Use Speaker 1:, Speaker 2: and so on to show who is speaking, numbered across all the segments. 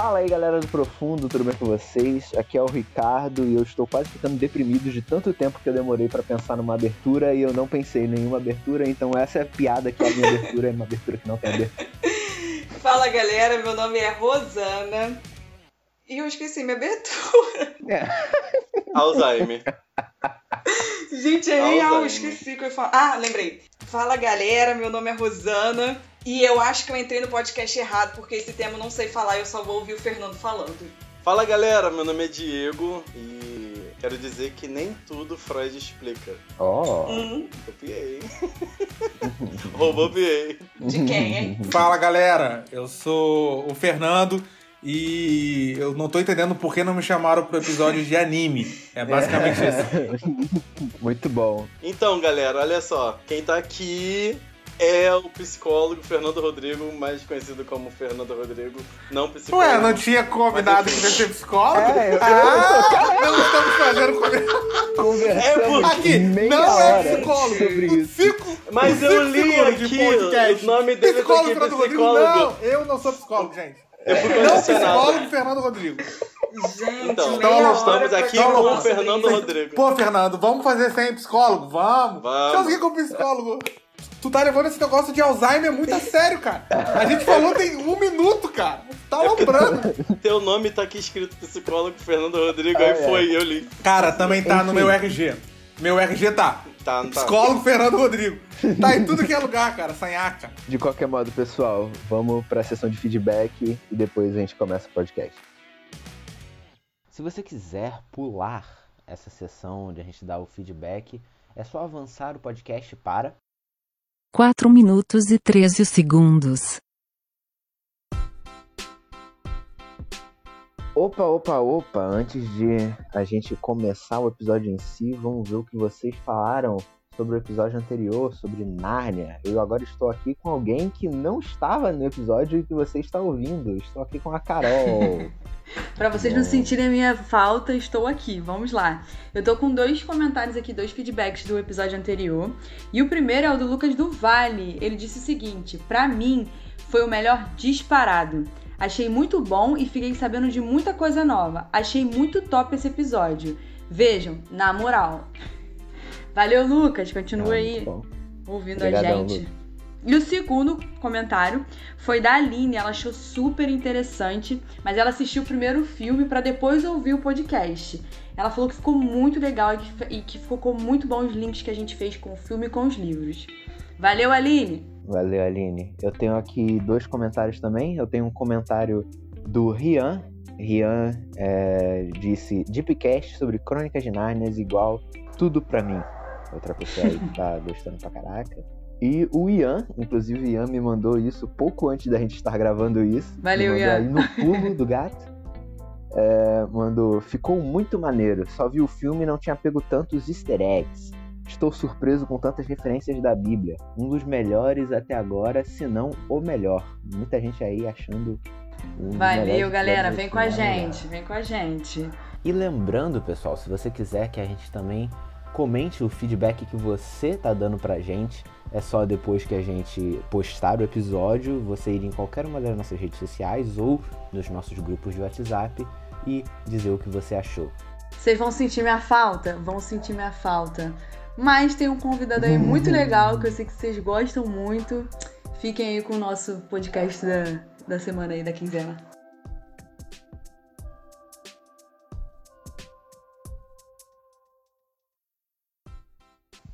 Speaker 1: Fala aí galera do Profundo, tudo bem com vocês? Aqui é o Ricardo e eu estou quase ficando deprimido de tanto tempo que eu demorei para pensar numa abertura e eu não pensei em nenhuma abertura, então essa é a piada que a minha abertura é uma abertura que não tem abertura.
Speaker 2: Fala galera, meu nome é Rosana e eu esqueci minha abertura.
Speaker 3: É. Alzheimer.
Speaker 2: Gente, é real, esqueci que eu ia falar. Ah, lembrei. Fala galera, meu nome é Rosana e eu acho que eu entrei no podcast errado, porque esse tema eu não sei falar, eu só vou ouvir o Fernando falando.
Speaker 3: Fala galera, meu nome é Diego e quero dizer que nem tudo Freud explica.
Speaker 1: Oh.
Speaker 3: Hum. Copiei. Roubopiei.
Speaker 2: De quem, hein?
Speaker 4: Fala galera, eu sou o Fernando e eu não tô entendendo por que não me chamaram pro episódio de anime. É basicamente isso.
Speaker 1: Muito bom.
Speaker 3: Então, galera, olha só. Quem tá aqui é o psicólogo Fernando Rodrigo, mais conhecido como Fernando Rodrigo, não psicólogo.
Speaker 4: Ué, não tinha combinado que ia ser psicólogo? É, eu, ah, não estamos fazendo
Speaker 1: conversando.
Speaker 4: É, aqui, não é psicólogo. Sobre isso. Fico,
Speaker 3: Mas eu li aqui o nome dele
Speaker 4: psicólogo,
Speaker 3: aqui,
Speaker 4: psicólogo. Não, eu não sou psicólogo, gente.
Speaker 3: Eu fui
Speaker 4: não psicólogo Fernando Rodrigo.
Speaker 2: Gente,
Speaker 3: então, então nós estamos aqui com o Fernando Rodrigo.
Speaker 4: Pô, Fernando, vamos fazer sem psicólogo? Vamos.
Speaker 3: Vamos.
Speaker 4: Deixa eu seguir com o psicólogo. Tu tá levando esse negócio de Alzheimer muito a sério, cara. A gente falou tem um minuto, cara. Tá lembrando.
Speaker 3: Teu nome tá aqui escrito psicólogo Fernando Rodrigo, aí foi, eu li.
Speaker 4: Cara, também tá no meu RG. Meu RG tá.
Speaker 3: Tá, não tá.
Speaker 4: Psicólogo Fernando Rodrigo. Tá em tudo que é lugar, cara. Sanhaca.
Speaker 1: De qualquer modo, pessoal, vamos pra sessão de feedback e depois a gente começa o podcast. Se você quiser pular essa sessão onde a gente dá o feedback, é só avançar o podcast para
Speaker 5: 4 minutos e 13 segundos.
Speaker 1: Opa, opa, opa! Antes de a gente começar o episódio em si, vamos ver o que vocês falaram sobre o episódio anterior, sobre Nárnia. Eu agora estou aqui com alguém que não estava no episódio e que você está ouvindo. Estou aqui com a Carol.
Speaker 6: Para vocês não sentirem a minha falta, estou aqui. Vamos lá. Eu tô com dois comentários aqui, dois feedbacks do episódio anterior. E o primeiro é o do Lucas do Vale. Ele disse o seguinte: "Para mim, foi o melhor disparado. Achei muito bom e fiquei sabendo de muita coisa nova. Achei muito top esse episódio. Vejam, na moral. Valeu, Lucas. Continua ah, aí ouvindo Obrigadão, a gente. Lucas. E o segundo comentário foi da Aline, ela achou super interessante, mas ela assistiu o primeiro filme para depois ouvir o podcast. Ela falou que ficou muito legal e que, e que ficou muito bom os links que a gente fez com o filme e com os livros. Valeu, Aline!
Speaker 1: Valeu, Aline. Eu tenho aqui dois comentários também. Eu tenho um comentário do Rian. Rian é, disse Deepcast sobre Crônicas de Narnia igual tudo pra mim. Outra pessoa aí que tá gostando pra caraca. E o Ian, inclusive o Ian me mandou isso pouco antes da gente estar gravando isso.
Speaker 6: Valeu, Ian.
Speaker 1: Aí no pulo do gato. É, mandou, ficou muito maneiro. Só vi o filme e não tinha pego tantos easter eggs. Estou surpreso com tantas referências da Bíblia. Um dos melhores até agora, se não o melhor. Muita gente aí achando.
Speaker 6: Um Valeu, galera. Vem com a gente, vem com a gente.
Speaker 1: E lembrando, pessoal, se você quiser que a gente também comente o feedback que você tá dando pra gente é só depois que a gente postar o episódio, você ir em qualquer uma das nossas redes sociais ou nos nossos grupos de WhatsApp e dizer o que você achou.
Speaker 6: Vocês vão sentir minha falta? Vão sentir minha falta. Mas tem um convidado aí muito legal que eu sei que vocês gostam muito. Fiquem aí com o nosso podcast da, da semana aí, da quinzena.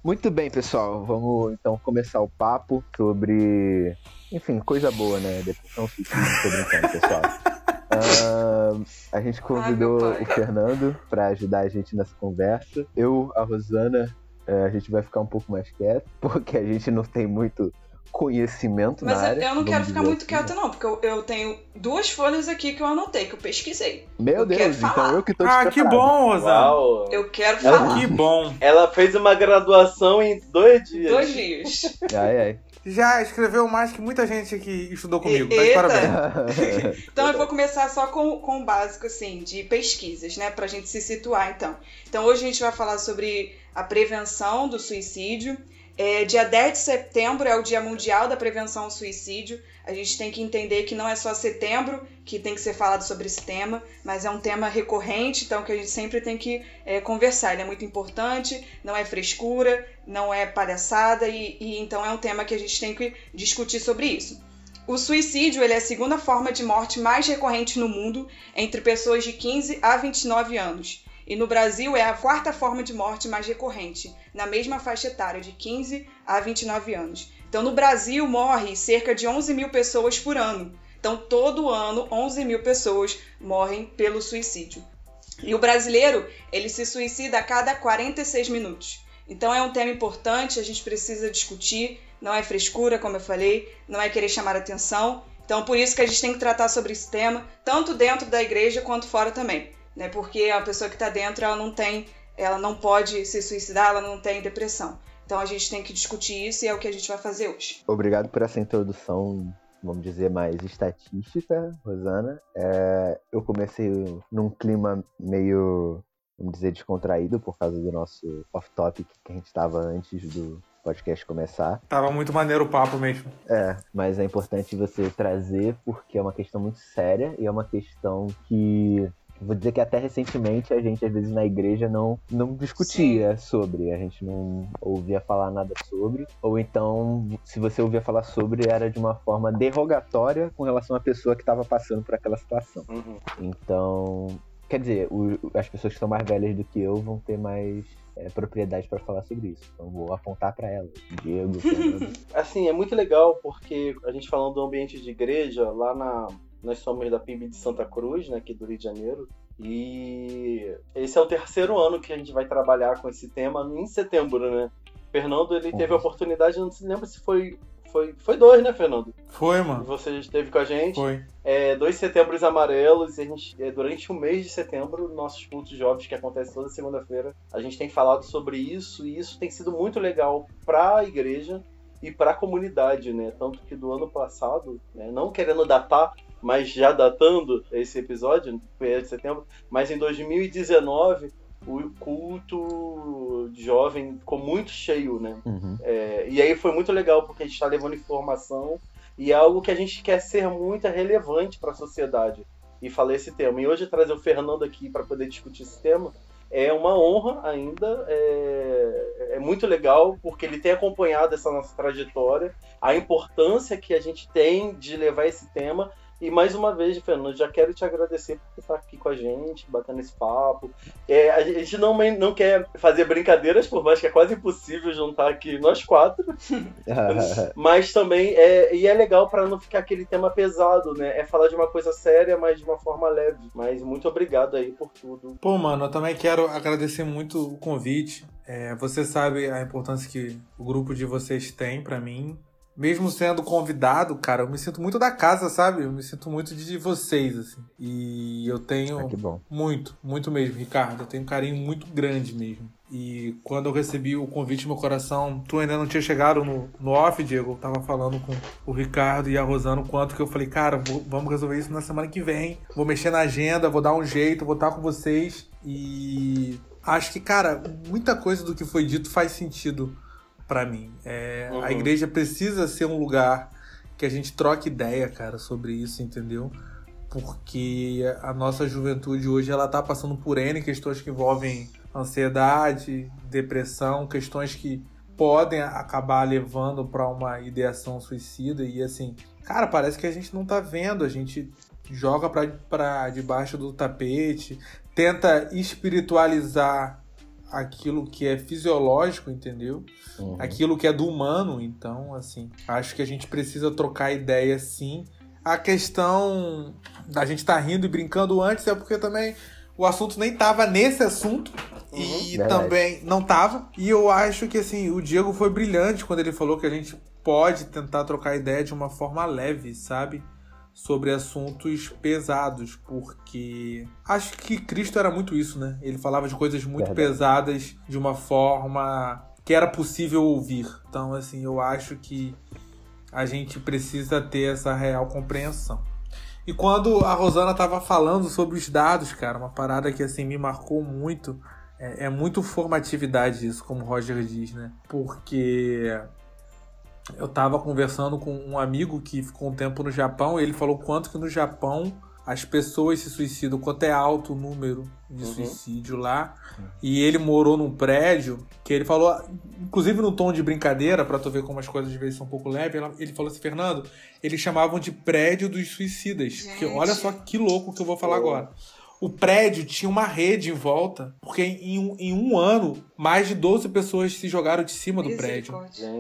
Speaker 1: Muito bem, pessoal. Vamos então começar o papo sobre. Enfim, coisa boa, né? Depressão suicídio, tô brincando, pessoal. Uh, a gente convidou Ai, o Fernando para ajudar a gente nessa conversa. Eu, a Rosana, uh, a gente vai ficar um pouco mais quieto, porque a gente não tem muito conhecimento
Speaker 2: Mas
Speaker 1: na área.
Speaker 2: Mas eu não quero ficar muito assim, quieto, né? não, porque eu, eu, tenho duas folhas aqui que eu anotei, que eu pesquisei.
Speaker 1: Meu
Speaker 2: eu
Speaker 1: Deus, então eu que tô
Speaker 4: Ah, que bom,
Speaker 3: Rosal.
Speaker 2: Eu quero falar.
Speaker 4: Que bom.
Speaker 3: Ela fez uma graduação em dois dias.
Speaker 2: Dois dias.
Speaker 1: ai, ai.
Speaker 4: Já escreveu mais que muita gente que estudou comigo. Tá de parabéns.
Speaker 2: então eu vou começar só com, com o básico, assim, de pesquisas, né? Pra gente se situar, então. Então hoje a gente vai falar sobre a prevenção do suicídio É, dia 10 de setembro é o Dia Mundial da Prevenção ao Suicídio. A gente tem que entender que não é só setembro que tem que ser falado sobre esse tema, mas é um tema recorrente, então que a gente sempre tem que é, conversar. Ele é muito importante, não é frescura, não é palhaçada, e, e então é um tema que a gente tem que discutir sobre isso. O suicídio ele é a segunda forma de morte mais recorrente no mundo entre pessoas de 15 a 29 anos. E no Brasil é a quarta forma de morte mais recorrente, na mesma faixa etária, de 15 a 29 anos. Então, no Brasil, morre cerca de 11 mil pessoas por ano. Então, todo ano, 11 mil pessoas morrem pelo suicídio. E o brasileiro, ele se suicida a cada 46 minutos. Então, é um tema importante, a gente precisa discutir. Não é frescura, como eu falei, não é querer chamar atenção. Então, por isso que a gente tem que tratar sobre esse tema, tanto dentro da igreja quanto fora também. Né? Porque a pessoa que está dentro, ela não tem, ela não pode se suicidar, ela não tem depressão. Então a gente tem que discutir isso e é o que a gente vai fazer hoje.
Speaker 1: Obrigado por essa introdução, vamos dizer, mais estatística, Rosana. É, eu comecei num clima meio, vamos dizer, descontraído por causa do nosso off-topic que a gente estava antes do podcast começar.
Speaker 4: Tava muito maneiro o papo mesmo.
Speaker 1: É, mas é importante você trazer porque é uma questão muito séria e é uma questão que Vou dizer que até recentemente a gente, às vezes, na igreja não, não discutia Sim. sobre, a gente não ouvia falar nada sobre, ou então, se você ouvia falar sobre, era de uma forma derrogatória com relação à pessoa que estava passando por aquela situação. Uhum. Então, quer dizer, o, as pessoas que são mais velhas do que eu vão ter mais é, propriedade para falar sobre isso. Então vou apontar para elas. Diego.
Speaker 3: assim, é muito legal porque a gente falando do ambiente de igreja, lá na, nós somos da PIB de Santa Cruz, né, aqui do Rio de Janeiro. E esse é o terceiro ano que a gente vai trabalhar com esse tema em setembro, né? Fernando, ele teve a oportunidade, não se lembra se foi foi, foi dois, né, Fernando?
Speaker 4: Foi, mano.
Speaker 3: Você esteve com a gente.
Speaker 4: Foi.
Speaker 3: É, dois setembros amarelos. E a gente, é, durante o mês de setembro, nossos cultos jovens, que acontece toda segunda-feira, a gente tem falado sobre isso. E isso tem sido muito legal para a igreja e para a comunidade, né? Tanto que do ano passado, né, não querendo datar, mas já datando esse episódio, de setembro, mas em 2019 o culto jovem ficou muito cheio, né? Uhum. É, e aí foi muito legal porque a gente está levando informação e é algo que a gente quer ser muito relevante para a sociedade e falar esse tema. E hoje trazer o Fernando aqui para poder discutir esse tema é uma honra ainda, é, é, muito legal, porque ele tem acompanhado essa nossa trajetória, a importância que a gente tem de levar esse tema e mais uma vez, Fernando, já quero te agradecer por estar aqui com a gente, batendo esse papo. É, a gente não, não quer fazer brincadeiras, por mais que é quase impossível juntar aqui nós quatro. mas também é, e é legal para não ficar aquele tema pesado, né? É falar de uma coisa séria, mas de uma forma leve. Mas muito obrigado aí por tudo.
Speaker 4: Pô, mano, eu também quero agradecer muito o convite. É, você sabe a importância que o grupo de vocês tem para mim mesmo sendo convidado, cara, eu me sinto muito da casa, sabe? Eu me sinto muito de vocês, assim. E eu tenho
Speaker 1: ah,
Speaker 4: muito, muito mesmo, Ricardo. Eu tenho um carinho muito grande mesmo. E quando eu recebi o convite no meu coração, tu ainda não tinha chegado no, no off, Diego. Eu tava falando com o Ricardo e a Rosana o quanto que eu falei, cara, vou, vamos resolver isso na semana que vem. Vou mexer na agenda, vou dar um jeito, vou estar com vocês. E acho que, cara, muita coisa do que foi dito faz sentido para mim. É, uhum. A igreja precisa ser um lugar que a gente troque ideia, cara, sobre isso, entendeu? Porque a nossa juventude hoje ela tá passando por N questões que envolvem ansiedade, depressão, questões que podem acabar levando para uma ideação suicida e assim, cara, parece que a gente não tá vendo, a gente joga para debaixo do tapete, tenta espiritualizar aquilo que é fisiológico, entendeu? Uhum. Aquilo que é do humano. Então, assim, acho que a gente precisa trocar ideia sim. A questão da gente estar tá rindo e brincando antes é porque também o assunto nem tava nesse assunto. Uhum, e verdade. também não tava. E eu acho que assim, o Diego foi brilhante quando ele falou que a gente pode tentar trocar ideia de uma forma leve, sabe? Sobre assuntos pesados, porque acho que Cristo era muito isso, né? Ele falava de coisas muito Verdade. pesadas de uma forma que era possível ouvir. Então, assim, eu acho que a gente precisa ter essa real compreensão. E quando a Rosana estava falando sobre os dados, cara, uma parada que assim me marcou muito é, é muito formatividade isso, como o Roger diz, né? Porque eu tava conversando com um amigo que ficou um tempo no Japão e ele falou quanto que no Japão as pessoas se suicidam, quanto é alto o número de uhum. suicídio lá. E ele morou num prédio que ele falou, inclusive no tom de brincadeira, para tu ver como as coisas às vezes são um pouco leves, ele falou assim, Fernando, eles chamavam de prédio dos suicidas. Que, olha só que louco que eu vou falar oh. agora. O prédio tinha uma rede em volta, porque em um, em um ano, mais de 12 pessoas se jogaram de cima do prédio.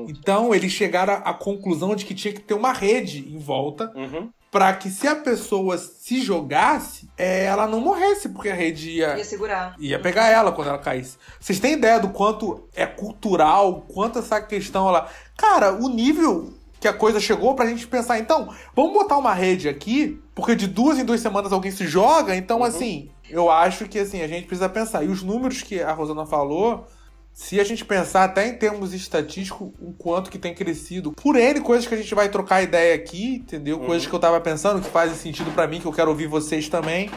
Speaker 4: Então, eles chegaram à conclusão de que tinha que ter uma rede em volta uhum para que se a pessoa se jogasse, é, ela não morresse, porque a rede ia,
Speaker 2: ia segurar.
Speaker 4: Ia pegar ela quando ela caísse. Vocês têm ideia do quanto é cultural, quanto essa questão lá. Cara, o nível que a coisa chegou pra gente pensar, então, vamos botar uma rede aqui, porque de duas em duas semanas alguém se joga, então uhum. assim, eu acho que assim, a gente precisa pensar. E os números que a Rosana falou se a gente pensar até em termos estatísticos, o quanto que tem crescido, por N coisas que a gente vai trocar ideia aqui, entendeu? Uhum. Coisas que eu tava pensando que fazem sentido para mim, que eu quero ouvir vocês também.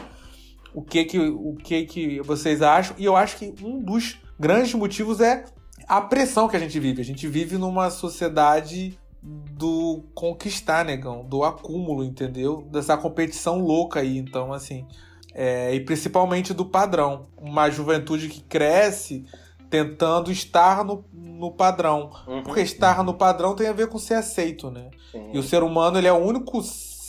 Speaker 4: O que que, o que que vocês acham? E eu acho que um dos grandes motivos é a pressão que a gente vive. A gente vive numa sociedade do conquistar, negão, do acúmulo, entendeu? Dessa competição louca aí. Então, assim, é, e principalmente do padrão. Uma juventude que cresce tentando estar no, no padrão. Uhum. Porque estar no padrão tem a ver com ser aceito, né? Sim. E o ser humano, ele é o único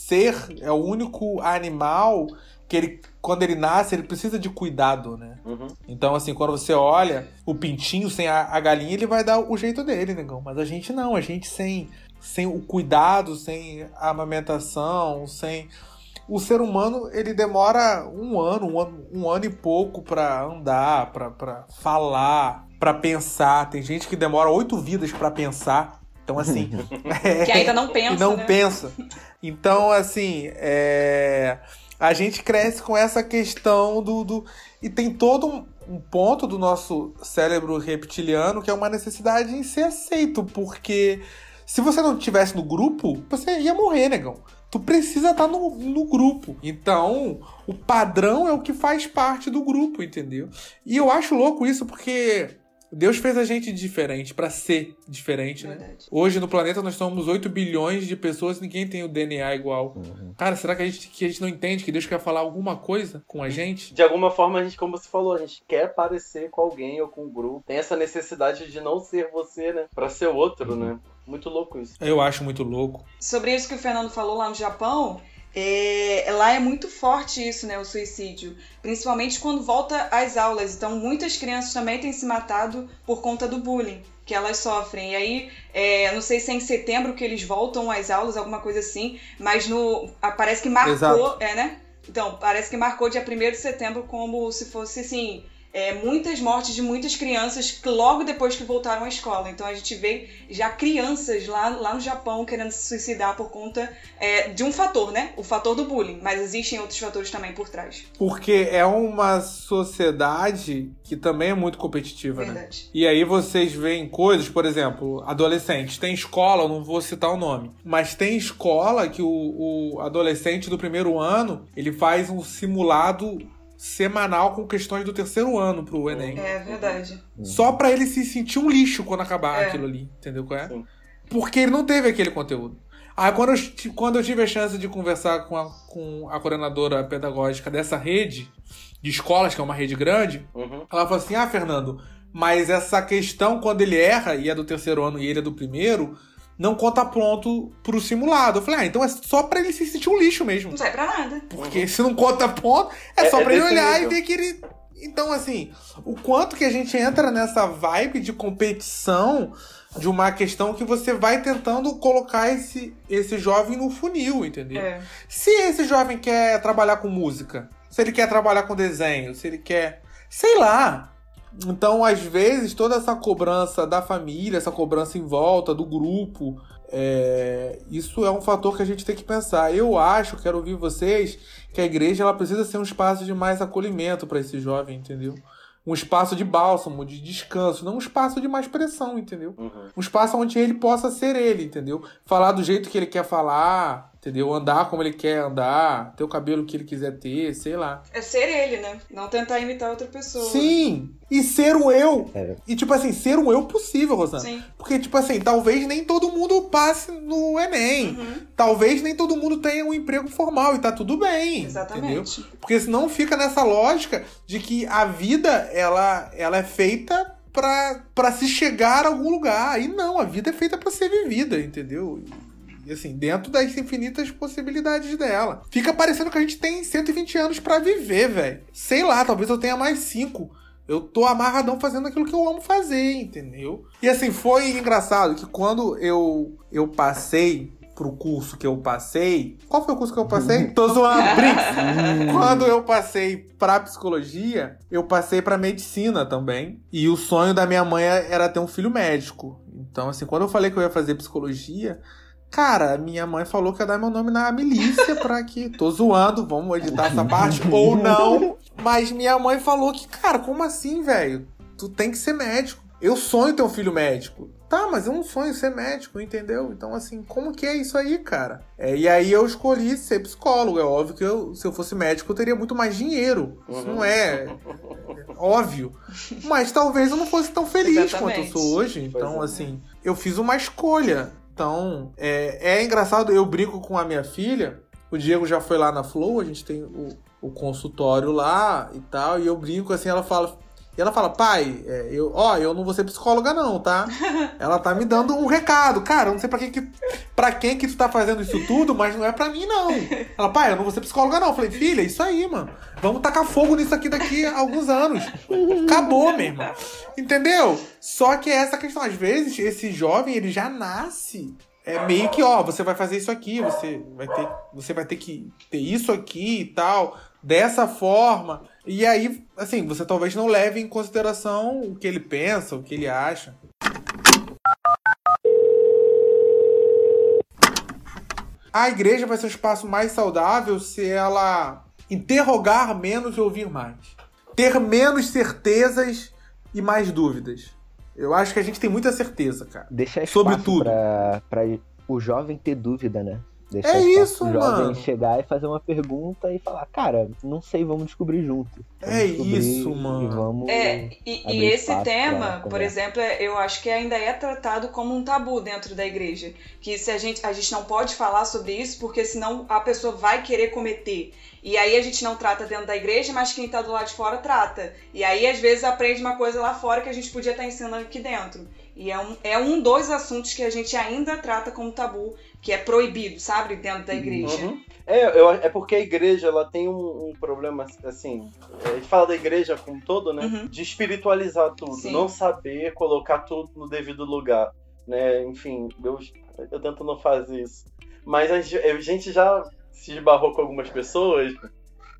Speaker 4: ser, é o único animal que ele, quando ele nasce, ele precisa de cuidado, né? Uhum. Então, assim, quando você olha o pintinho sem a, a, galinha, ele vai dar o jeito dele, negão. Mas a gente não, a gente sem, sem o cuidado, sem a amamentação, sem o ser humano ele demora um ano, um ano, um ano e pouco para andar, para falar, para pensar. Tem gente que demora oito vidas para pensar. Então, assim.
Speaker 2: é, que ainda não pensa.
Speaker 4: Não
Speaker 2: né?
Speaker 4: pensa. Então, assim, é, a gente cresce com essa questão do. do e tem todo um ponto do nosso cérebro reptiliano que é uma necessidade em ser aceito, porque se você não estivesse no grupo, você ia morrer, negão tu precisa estar tá no, no grupo. Então, o padrão é o que faz parte do grupo, entendeu? E eu acho louco isso porque Deus fez a gente diferente para ser diferente, né? Verdade. Hoje no planeta nós somos 8 bilhões de pessoas e ninguém tem o DNA igual. Uhum. Cara, será que a, gente, que a gente não entende que Deus quer falar alguma coisa com a gente?
Speaker 3: De alguma forma, a gente, como você falou, a gente quer parecer com alguém ou com um grupo. Tem essa necessidade de não ser você, né? Pra ser outro, uhum. né? Muito louco isso.
Speaker 4: Eu acho muito louco.
Speaker 2: Sobre isso que o Fernando falou lá no Japão, é, lá é muito forte isso, né, o suicídio, principalmente quando volta às aulas. Então, muitas crianças também têm se matado por conta do bullying que elas sofrem. E aí, é, não sei se é em setembro que eles voltam às aulas, alguma coisa assim, mas no parece que marcou, Exato. é, né? Então, parece que marcou dia 1 de setembro como se fosse assim é, muitas mortes de muitas crianças logo depois que voltaram à escola. Então a gente vê já crianças lá, lá no Japão querendo se suicidar por conta é, de um fator, né? O fator do bullying. Mas existem outros fatores também por trás.
Speaker 4: Porque é uma sociedade que também é muito competitiva, né? Verdade. né? E aí vocês veem coisas, por exemplo, adolescentes. Tem escola, não vou citar o nome, mas tem escola que o, o adolescente do primeiro ano ele faz um simulado semanal com questões do terceiro ano pro Enem.
Speaker 2: É verdade.
Speaker 4: Só para ele se sentir um lixo quando acabar é. aquilo ali, entendeu qual é? Sim. Porque ele não teve aquele conteúdo. Aí quando eu, quando eu tive a chance de conversar com a, com a coordenadora pedagógica dessa rede de escolas, que é uma rede grande, uhum. ela falou assim: Ah, Fernando, mas essa questão, quando ele erra e é do terceiro ano e ele é do primeiro, não conta pronto pro simulado. Eu falei, ah, então é só pra ele se sentir um lixo mesmo.
Speaker 2: Não serve pra nada.
Speaker 4: Porque uhum. se não conta ponto, é, é só é pra ele olhar nível. e ver que ele. Então, assim, o quanto que a gente entra nessa vibe de competição de uma questão que você vai tentando colocar esse, esse jovem no funil, entendeu? É. Se esse jovem quer trabalhar com música, se ele quer trabalhar com desenho, se ele quer. Sei lá. Então, às vezes, toda essa cobrança da família, essa cobrança em volta do grupo, é, isso é um fator que a gente tem que pensar. Eu acho, quero ouvir vocês, que a igreja ela precisa ser um espaço de mais acolhimento para esse jovem, entendeu? Um espaço de bálsamo, de descanso, não um espaço de mais pressão, entendeu? Uhum. Um espaço onde ele possa ser ele, entendeu? Falar do jeito que ele quer falar, Entendeu? Andar como ele quer andar, ter o cabelo que ele quiser ter, sei lá.
Speaker 2: É ser ele, né? Não tentar imitar outra pessoa.
Speaker 4: Sim! E ser o eu. É. E, tipo assim, ser um eu possível, Rosana.
Speaker 2: Sim.
Speaker 4: Porque, tipo assim, talvez nem todo mundo passe no Enem. Uhum. Talvez nem todo mundo tenha um emprego formal e tá tudo bem.
Speaker 2: Exatamente.
Speaker 4: Entendeu? Porque senão fica nessa lógica de que a vida, ela, ela é feita para se chegar a algum lugar. E não, a vida é feita para ser vivida, entendeu? E assim, dentro das infinitas possibilidades dela. Fica parecendo que a gente tem 120 anos para viver, velho. Sei lá, talvez eu tenha mais 5. Eu tô amarradão fazendo aquilo que eu amo fazer, entendeu? E assim, foi engraçado que quando eu, eu passei pro curso que eu passei. Qual foi o curso que eu passei? Tô zoando, Brinks. Quando eu passei pra psicologia, eu passei pra medicina também. E o sonho da minha mãe era ter um filho médico. Então, assim, quando eu falei que eu ia fazer psicologia, Cara, minha mãe falou que ia dar meu nome na milícia pra que. Tô zoando, vamos editar essa parte ou não. Mas minha mãe falou que, cara, como assim, velho? Tu tem que ser médico. Eu sonho ter um filho médico. Tá, mas eu não sonho ser médico, entendeu? Então, assim, como que é isso aí, cara? É, e aí eu escolhi ser psicólogo. É óbvio que eu, se eu fosse médico, eu teria muito mais dinheiro. Isso uhum. não é, é óbvio. Mas talvez eu não fosse tão feliz Exatamente. quanto eu sou hoje. Então, é. assim, eu fiz uma escolha. Então, é, é engraçado, eu brinco com a minha filha. O Diego já foi lá na Flow, a gente tem o, o consultório lá e tal. E eu brinco assim, ela fala. E ela fala, pai, é, eu, ó, eu não vou ser psicóloga, não, tá? ela tá me dando um recado. Cara, eu não sei pra quem que, pra quem que tu tá fazendo isso tudo, mas não é pra mim, não. Ela, pai, eu não vou ser psicóloga, não. Eu falei, filha, isso aí, mano. Vamos tacar fogo nisso aqui daqui a alguns anos. Acabou, meu irmão. Entendeu? Só que é essa questão, às vezes, esse jovem, ele já nasce é meio que, ó, você vai fazer isso aqui, você vai ter, você vai ter que ter isso aqui e tal, dessa forma. E aí, assim, você talvez não leve em consideração o que ele pensa, o que ele acha. A igreja vai ser um espaço mais saudável se ela interrogar menos e ouvir mais. Ter menos certezas e mais dúvidas. Eu acho que a gente tem muita certeza, cara.
Speaker 1: Deixar sobre tudo. Pra, pra o jovem ter dúvida, né?
Speaker 4: Deixar é isso,
Speaker 1: o jovem mano. chegar e fazer uma pergunta e falar, cara, não sei, vamos descobrir junto.
Speaker 4: Vamos é isso, mano.
Speaker 2: E
Speaker 1: vamos
Speaker 2: é, e, e esse tema, por exemplo, é, eu acho que ainda é tratado como um tabu dentro da igreja. Que se a gente, a gente não pode falar sobre isso, porque senão a pessoa vai querer cometer. E aí a gente não trata dentro da igreja, mas quem está do lado de fora trata. E aí, às vezes, aprende uma coisa lá fora que a gente podia estar tá ensinando aqui dentro. E é um, é um dos assuntos que a gente ainda trata como tabu, que é proibido, sabe, dentro da igreja. Uhum.
Speaker 3: É, eu, é porque a igreja ela tem um, um, problema, assim, a gente fala da igreja como todo, né? Uhum. De espiritualizar tudo, Sim. não saber colocar tudo no devido lugar, né? Enfim, eu, eu tento não fazer isso. Mas a gente já se esbarrou com algumas pessoas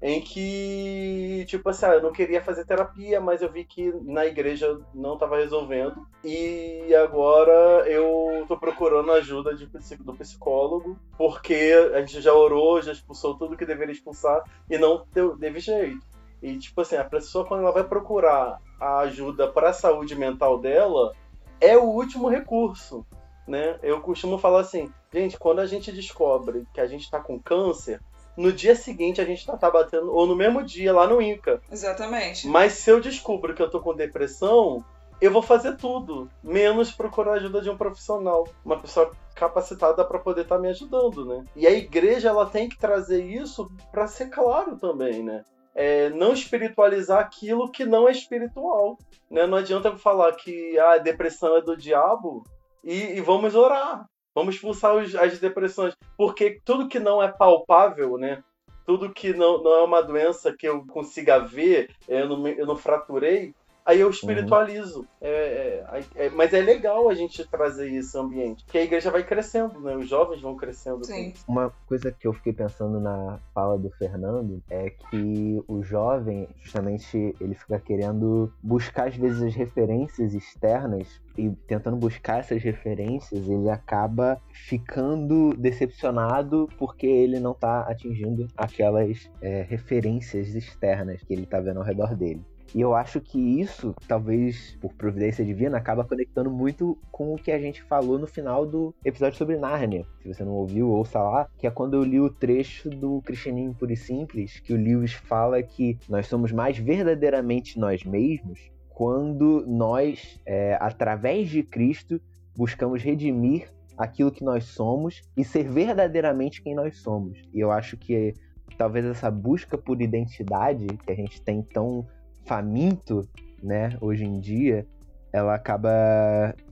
Speaker 3: em que, tipo assim, ah, eu não queria fazer terapia, mas eu vi que na igreja não estava resolvendo. E agora eu tô procurando ajuda de, do psicólogo, porque a gente já orou, já expulsou tudo que deveria expulsar e não teve jeito. E, tipo assim, a pessoa, quando ela vai procurar a ajuda para a saúde mental dela, é o último recurso. Né? Eu costumo falar assim, gente, quando a gente descobre que a gente está com câncer, no dia seguinte a gente tá, tá batendo, ou no mesmo dia, lá no Inca.
Speaker 2: Exatamente.
Speaker 3: Mas se eu descubro que eu tô com depressão, eu vou fazer tudo, menos procurar ajuda de um profissional, uma pessoa capacitada para poder estar tá me ajudando, né? E a igreja ela tem que trazer isso para ser claro também, né? É, não espiritualizar aquilo que não é espiritual, né? Não adianta eu falar que ah, a depressão é do diabo e, e vamos orar. Vamos expulsar os, as depressões. Porque tudo que não é palpável, né? Tudo que não, não é uma doença que eu consiga ver, eu não, eu não fraturei, aí eu espiritualizo. Uhum. É, é, é, mas é legal a gente trazer esse ambiente, que a igreja vai crescendo, né? Os jovens vão crescendo.
Speaker 2: Sim.
Speaker 1: Uma coisa que eu fiquei pensando na fala do Fernando é que o jovem, justamente, ele fica querendo buscar às vezes as referências externas e tentando buscar essas referências, ele acaba ficando decepcionado porque ele não está atingindo aquelas é, referências externas que ele está vendo ao redor dele. E eu acho que isso, talvez por providência divina, acaba conectando muito com o que a gente falou no final do episódio sobre Nárnia. Se você não ouviu, ouça lá, que é quando eu li o trecho do Cristianismo Puro e Simples, que o Lewis fala que nós somos mais verdadeiramente nós mesmos quando nós, é, através de Cristo, buscamos redimir aquilo que nós somos e ser verdadeiramente quem nós somos. E eu acho que talvez essa busca por identidade que a gente tem tão faminto, né, hoje em dia, ela acaba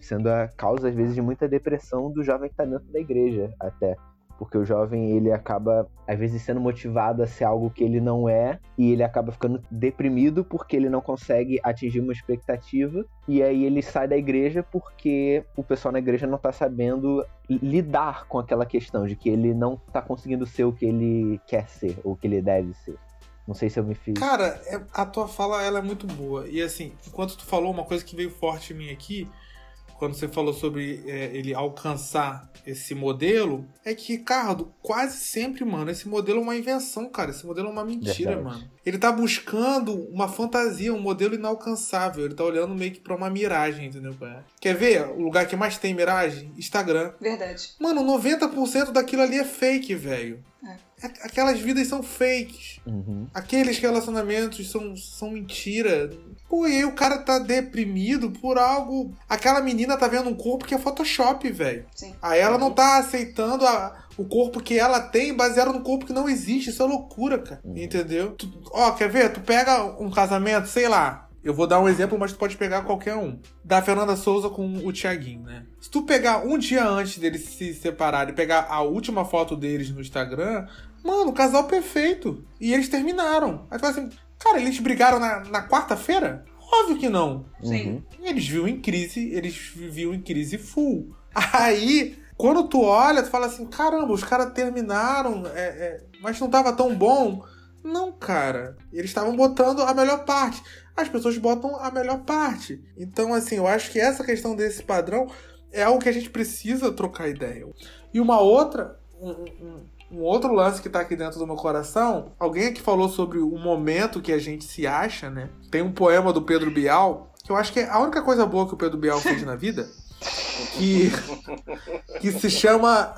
Speaker 1: sendo a causa, às vezes, de muita depressão do jovem que está dentro da igreja, até porque o jovem ele acaba às vezes sendo motivado a ser algo que ele não é e ele acaba ficando deprimido porque ele não consegue atingir uma expectativa e aí ele sai da igreja porque o pessoal na igreja não tá sabendo lidar com aquela questão de que ele não tá conseguindo ser o que ele quer ser ou o que ele deve ser. Não sei se eu me fiz.
Speaker 4: Cara, é, a tua fala ela é muito boa. E assim, enquanto tu falou, uma coisa que veio forte em mim aqui quando você falou sobre é, ele alcançar esse modelo, é que, Ricardo, quase sempre, mano, esse modelo é uma invenção, cara. Esse modelo é uma mentira, Verdade. mano. Ele tá buscando uma fantasia, um modelo inalcançável. Ele tá olhando meio que pra uma miragem, entendeu? Quer ver o lugar que mais tem miragem? Instagram.
Speaker 2: Verdade.
Speaker 4: Mano, 90% daquilo ali é fake, velho. É. Aquelas vidas são fakes.
Speaker 1: Uhum.
Speaker 4: Aqueles relacionamentos são, são mentira. Pô, e aí o cara tá deprimido por algo. Aquela menina tá vendo um corpo que é Photoshop, velho. Aí ela não tá aceitando a, o corpo que ela tem baseado no corpo que não existe. Isso é loucura, cara. Uhum. Entendeu? Tu, ó, quer ver? Tu pega um casamento, sei lá. Eu vou dar um exemplo, mas tu pode pegar qualquer um. Da Fernanda Souza com o Thiaguinho, né? Se tu pegar um dia antes deles se separarem e pegar a última foto deles no Instagram, mano, casal perfeito. E eles terminaram. Aí tu fala assim, cara, eles brigaram na, na quarta-feira? Óbvio que não.
Speaker 2: Sim. Uhum.
Speaker 4: Eles viviam em crise, eles viviam em crise full. Aí, quando tu olha, tu fala assim, caramba, os caras terminaram, é, é, mas não tava tão bom. Não, cara. Eles estavam botando a melhor parte as pessoas botam a melhor parte. Então, assim, eu acho que essa questão desse padrão é algo que a gente precisa trocar ideia. E uma outra, um, um, um outro lance que tá aqui dentro do meu coração, alguém aqui falou sobre o momento que a gente se acha, né? Tem um poema do Pedro Bial, que eu acho que é a única coisa boa que o Pedro Bial fez na vida, que, que se chama.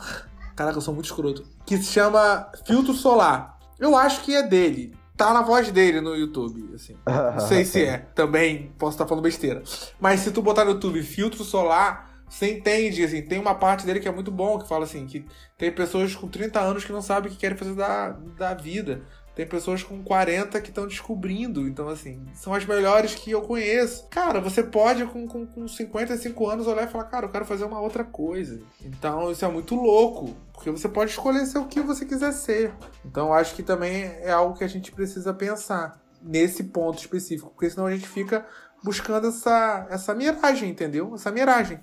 Speaker 4: Caraca, eu sou muito escroto. Que se chama Filtro Solar. Eu acho que é dele tá na voz dele no YouTube, assim. Não sei se é. Também posso estar falando besteira. Mas se tu botar no YouTube filtro solar, você entende, assim, tem uma parte dele que é muito bom, que fala assim, que tem pessoas com 30 anos que não sabem o que querem fazer da, da vida. Tem pessoas com 40 que estão descobrindo. Então, assim, são as melhores que eu conheço. Cara, você pode, com, com, com 55 anos, olhar e falar, cara, eu quero fazer uma outra coisa. Então, isso é muito louco. Porque você pode escolher ser o que você quiser ser. Então, acho que também é algo que a gente precisa pensar nesse ponto específico. Porque senão a gente fica buscando essa, essa miragem, entendeu? Essa miragem.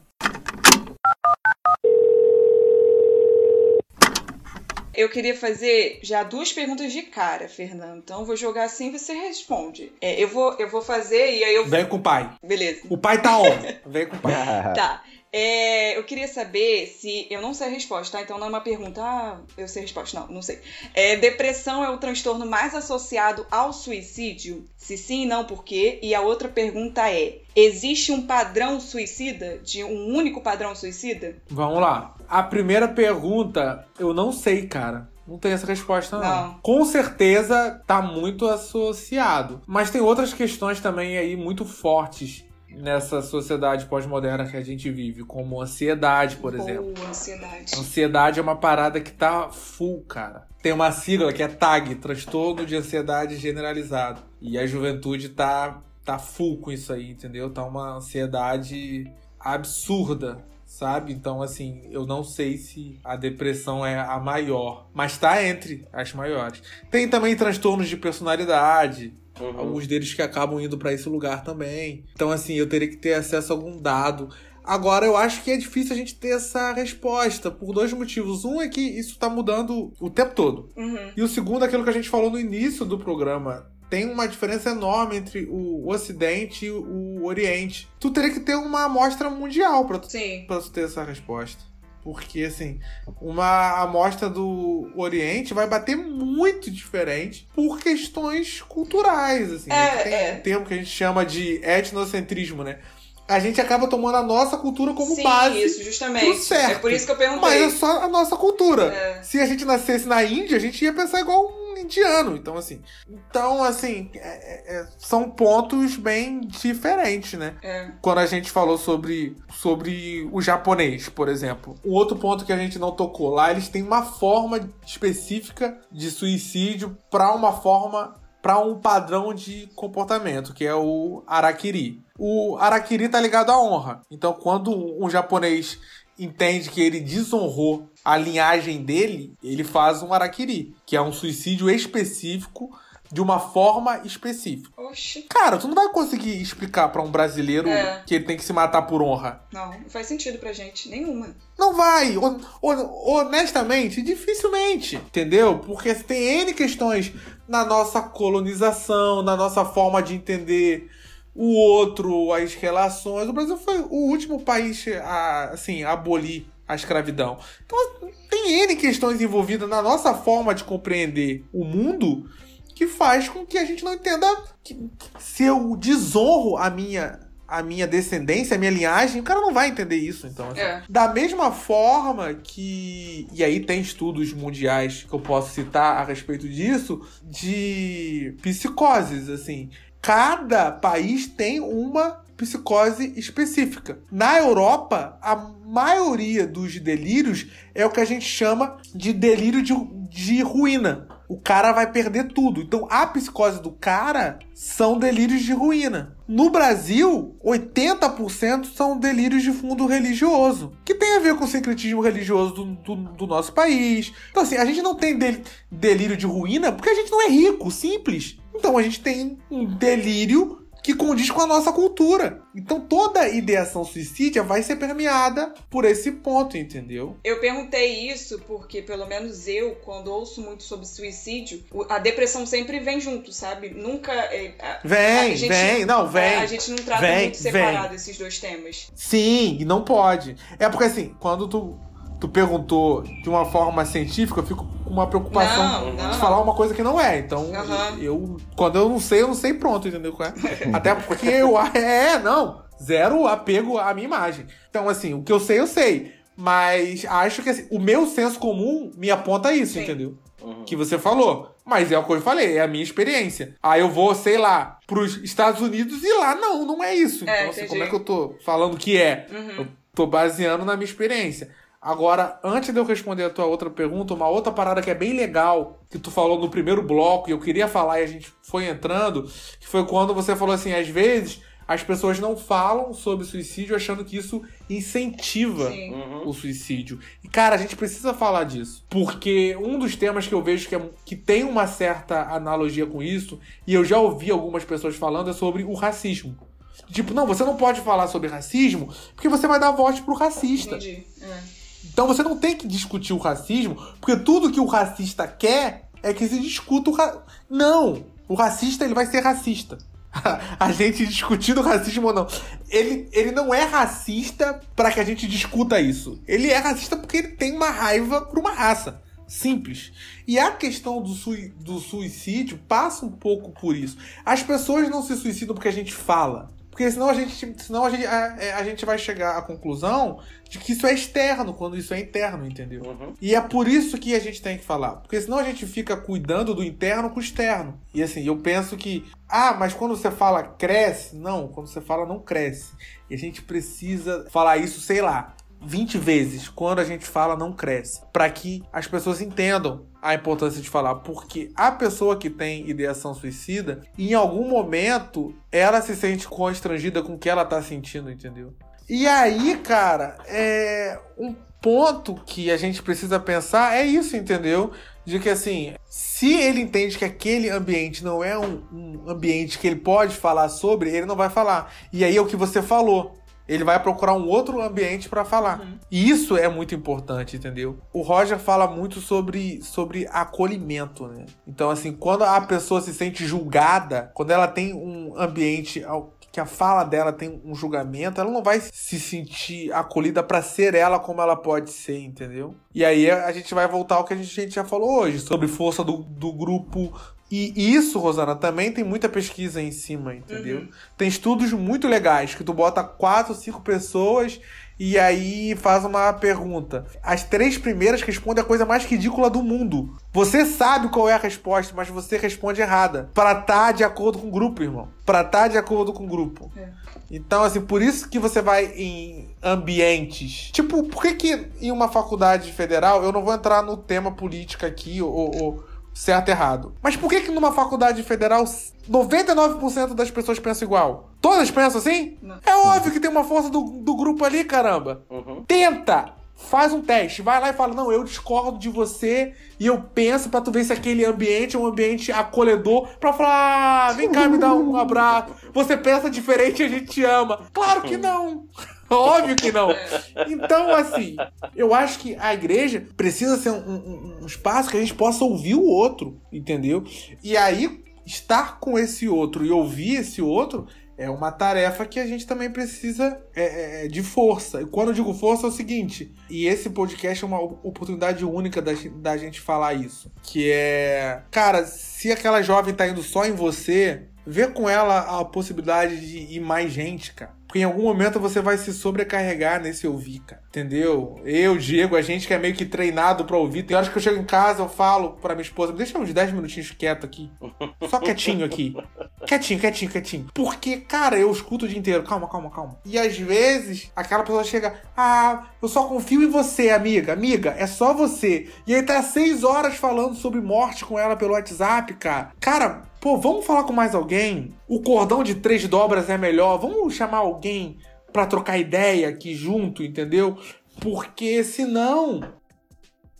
Speaker 2: Eu queria fazer já duas perguntas de cara, Fernando. Então eu vou jogar assim e você responde. É, eu, vou, eu vou fazer e aí eu.
Speaker 4: Vem com o pai.
Speaker 2: Beleza.
Speaker 4: O pai tá on. Vem com o pai.
Speaker 2: tá. É, eu queria saber se. Eu não sei a resposta, tá? Então não é uma pergunta. Ah, eu sei a resposta. Não, não sei. É, depressão é o transtorno mais associado ao suicídio? Se sim, não, por quê? E a outra pergunta é: existe um padrão suicida? De um único padrão suicida?
Speaker 4: Vamos lá. A primeira pergunta, eu não sei, cara. Não tem essa resposta, não. não. Com certeza tá muito associado. Mas tem outras questões também aí muito fortes nessa sociedade pós-moderna que a gente vive, como ansiedade, por Boa, exemplo.
Speaker 2: ansiedade.
Speaker 4: Ansiedade é uma parada que tá full, cara. Tem uma sigla que é TAG, transtorno de ansiedade generalizado. E a juventude tá tá full com isso aí, entendeu? Tá uma ansiedade absurda, sabe? Então, assim, eu não sei se a depressão é a maior, mas tá entre as maiores. Tem também transtornos de personalidade, Uhum. Alguns deles que acabam indo para esse lugar também. Então, assim, eu teria que ter acesso a algum dado. Agora, eu acho que é difícil a gente ter essa resposta por dois motivos. Um é que isso tá mudando o tempo todo.
Speaker 2: Uhum.
Speaker 4: E o segundo, aquilo que a gente falou no início do programa. Tem uma diferença enorme entre o Ocidente e o Oriente. Tu teria que ter uma amostra mundial pra tu, pra tu ter essa resposta. Porque, assim, uma amostra do Oriente vai bater muito diferente por questões culturais, assim.
Speaker 2: É,
Speaker 4: tem
Speaker 2: é.
Speaker 4: um termo que a gente chama de etnocentrismo, né? A gente acaba tomando a nossa cultura como
Speaker 2: Sim,
Speaker 4: base.
Speaker 2: isso, justamente.
Speaker 4: certo.
Speaker 2: É por isso que eu perguntei.
Speaker 4: Mas é só a nossa cultura.
Speaker 2: É.
Speaker 4: Se a gente nascesse na Índia, a gente ia pensar igual um indiano. Então, assim. Então, assim, é- é- são pontos bem diferentes, né?
Speaker 2: É.
Speaker 4: Quando a gente falou sobre, sobre o japonês, por exemplo. O outro ponto que a gente não tocou lá, eles têm uma forma específica de suicídio para uma forma. para um padrão de comportamento, que é o Arakiri. O Arakiri tá ligado à honra. Então, quando um japonês entende que ele desonrou a linhagem dele, ele faz um Arakiri, que é um suicídio específico de uma forma específica.
Speaker 2: Oxi.
Speaker 4: Cara, tu não vai conseguir explicar pra um brasileiro
Speaker 2: É.
Speaker 4: que ele tem que se matar por honra.
Speaker 2: Não, não faz sentido pra gente. Nenhuma.
Speaker 4: Não vai. Hon- hon- honestamente, dificilmente. Entendeu? Porque tem N questões na nossa colonização, na nossa forma de entender o outro, as relações. O Brasil foi o último país a, assim, a abolir a escravidão. Então, tem N questões envolvidas na nossa forma de compreender o mundo que faz com que a gente não entenda que se eu desonro a minha a minha descendência, a minha linhagem, o cara não vai entender isso, então. assim.
Speaker 2: É.
Speaker 4: Da mesma forma que. E aí tem estudos mundiais que eu posso citar a respeito disso, de psicoses, assim. Cada país tem uma psicose específica. Na Europa, a maioria dos delírios é o que a gente chama de delírio de, de ruína. O cara vai perder tudo. Então, a psicose do cara são delírios de ruína. No Brasil, 80% são delírios de fundo religioso, que tem a ver com o sincretismo religioso do, do, do nosso país. Então, assim, a gente não tem del- delírio de ruína porque a gente não é rico, simples. Então, a gente tem um delírio que condiz com a nossa cultura. Então, toda ideação suicídia vai ser permeada por esse ponto, entendeu?
Speaker 2: Eu perguntei isso porque, pelo menos eu, quando ouço muito sobre suicídio, a depressão sempre vem junto, sabe? Nunca. é, a-
Speaker 4: Vem,
Speaker 2: a gente-
Speaker 4: vem, não, vem.
Speaker 2: A gente não trata
Speaker 4: vem,
Speaker 2: muito separado esses dois temas.
Speaker 4: Sim, e não pode. É porque assim, quando tu, tu perguntou de uma forma científica, eu fico com uma preocupação
Speaker 2: Não, não.
Speaker 4: de falar uma coisa que não é. Então,
Speaker 2: Aham.
Speaker 4: eu. Quando eu não sei, eu não sei pronto, entendeu? é? Até porque eu. É, não. Zero apego à minha imagem. Então, assim, o que eu sei, eu sei. Mas acho que assim, o meu senso comum me aponta isso,
Speaker 2: Sim.
Speaker 4: entendeu?
Speaker 3: Uhum.
Speaker 4: que você falou. Mas é o que eu falei, é a minha experiência. Aí eu vou, sei lá, pros Estados Unidos e lá não, não é isso.
Speaker 2: É,
Speaker 4: então, assim,
Speaker 2: entendi.
Speaker 4: como é que eu tô falando que é?
Speaker 2: Uhum.
Speaker 4: Eu tô baseando na minha experiência. Agora, antes de eu responder a tua outra pergunta, uma outra parada que é bem legal, que tu falou no primeiro bloco, e eu queria falar e a gente foi entrando, que foi quando você falou assim, às vezes as pessoas não falam sobre suicídio achando que isso incentiva.
Speaker 3: Uhum.
Speaker 4: o suicídio. E, cara, a gente precisa falar disso. Porque um dos temas que eu vejo que, é- que tem uma certa analogia com isso, e eu já ouvi algumas pessoas falando, é sobre o racismo. Tipo, não, você não pode falar sobre racismo porque você vai dar voz pro racista.
Speaker 2: Entendi. É.
Speaker 4: Então você não tem que discutir o racismo, porque tudo que o racista quer é que se discuta o ra... Não! O racista ele vai ser racista. A gente discutindo racismo ou não. Ele, ele não é racista para que a gente discuta isso. Ele é racista porque ele tem uma raiva por uma raça. Simples. E a questão do, sui- do suicídio passa um pouco por isso. As pessoas não se suicidam porque a gente fala. Porque senão a gente, senão a gente, a, é, a gente vai chegar à conclusão de que isso é externo, quando isso é interno, entendeu?
Speaker 3: Uhum.
Speaker 4: E é por isso que a gente tem que falar. Porque senão a gente fica cuidando do interno com o externo. E assim, eu penso que. Ah, mas quando você fala cresce. Não, quando você fala não cresce. E a gente precisa falar isso, sei lá, 20 vezes quando a gente fala não cresce. Para que as pessoas entendam a importância de falar. Porque a pessoa que tem ideação suicida, em algum momento, ela se sente constrangida com o que ela tá sentindo, entendeu? E aí, cara, é um ponto que a gente precisa pensar é isso, entendeu? De que assim, se ele entende que aquele ambiente não é um, um ambiente que ele pode falar sobre, ele não vai falar. E aí é o que você falou. Ele vai procurar um outro ambiente para falar. E isso é muito importante, entendeu? O Roger fala muito sobre, sobre acolhimento, né? Então, assim, quando a pessoa se sente julgada, quando ela tem um ambiente que a fala dela tem um julgamento, ela não vai se sentir acolhida para ser ela como ela pode ser, entendeu? E aí a gente vai voltar ao que a gente, a gente já falou hoje, sobre força do, do grupo e isso, Rosana, também tem muita pesquisa em cima, entendeu? Uhum. Tem estudos muito legais que tu bota quatro, cinco pessoas e aí faz uma pergunta. As três primeiras respondem a coisa mais ridícula do mundo. Você sabe qual é a resposta, mas você responde errada. Pra estar tá de acordo com o grupo, irmão. Pra estar tá de acordo com o grupo. É. Então, assim, por isso que você vai em ambientes. Tipo, por que que em uma faculdade federal, eu não vou entrar no tema política aqui, ou, ou certo e errado. Mas por que que numa faculdade federal 99% das pessoas pensam igual? Todas pensam assim? Não. É óbvio que tem uma força do, do grupo ali, caramba. Uhum. Tenta! Faz um teste, vai lá e fala: Não, eu discordo de você e eu penso para tu ver se aquele ambiente é um ambiente acolhedor pra falar: ah, vem cá me dar um abraço. Você pensa diferente a gente te ama. Claro que não. Óbvio que não. Então, assim, eu acho que a igreja precisa ser um, um, um, espaço que a gente possa ouvir o outro, entendeu? E aí, estar com esse outro e ouvir esse outro é uma tarefa que a gente também precisa é, é, é de força. E quando eu digo força é o seguinte, e esse podcast é uma oportunidade única da, da gente falar isso, que é, cara, se aquela jovem tá indo só em você, vê com ela a possibilidade de ir mais gente, cara. Porque em algum momento você vai se sobrecarregar nesse ouvir, cara. Entendeu? Eu, Diego, a gente que é meio que treinado pra ouvir. Tem horas que eu chego em casa, eu falo pra minha esposa, deixa uns 10 minutinhos quieto aqui. Só quietinho aqui. Quietinho, quietinho, quietinho. Porque, cara, eu escuto o dia inteiro. Calma, calma, calma. E às vezes, aquela pessoa chega, ah, eu só confio em você, amiga. Amiga, é só você. E aí tá seis horas falando sobre morte com ela pelo WhatsApp, cara. Cara, Pô, vamos falar com mais alguém? O cordão de três dobras é melhor. Vamos chamar alguém para trocar ideia aqui junto, entendeu? Porque senão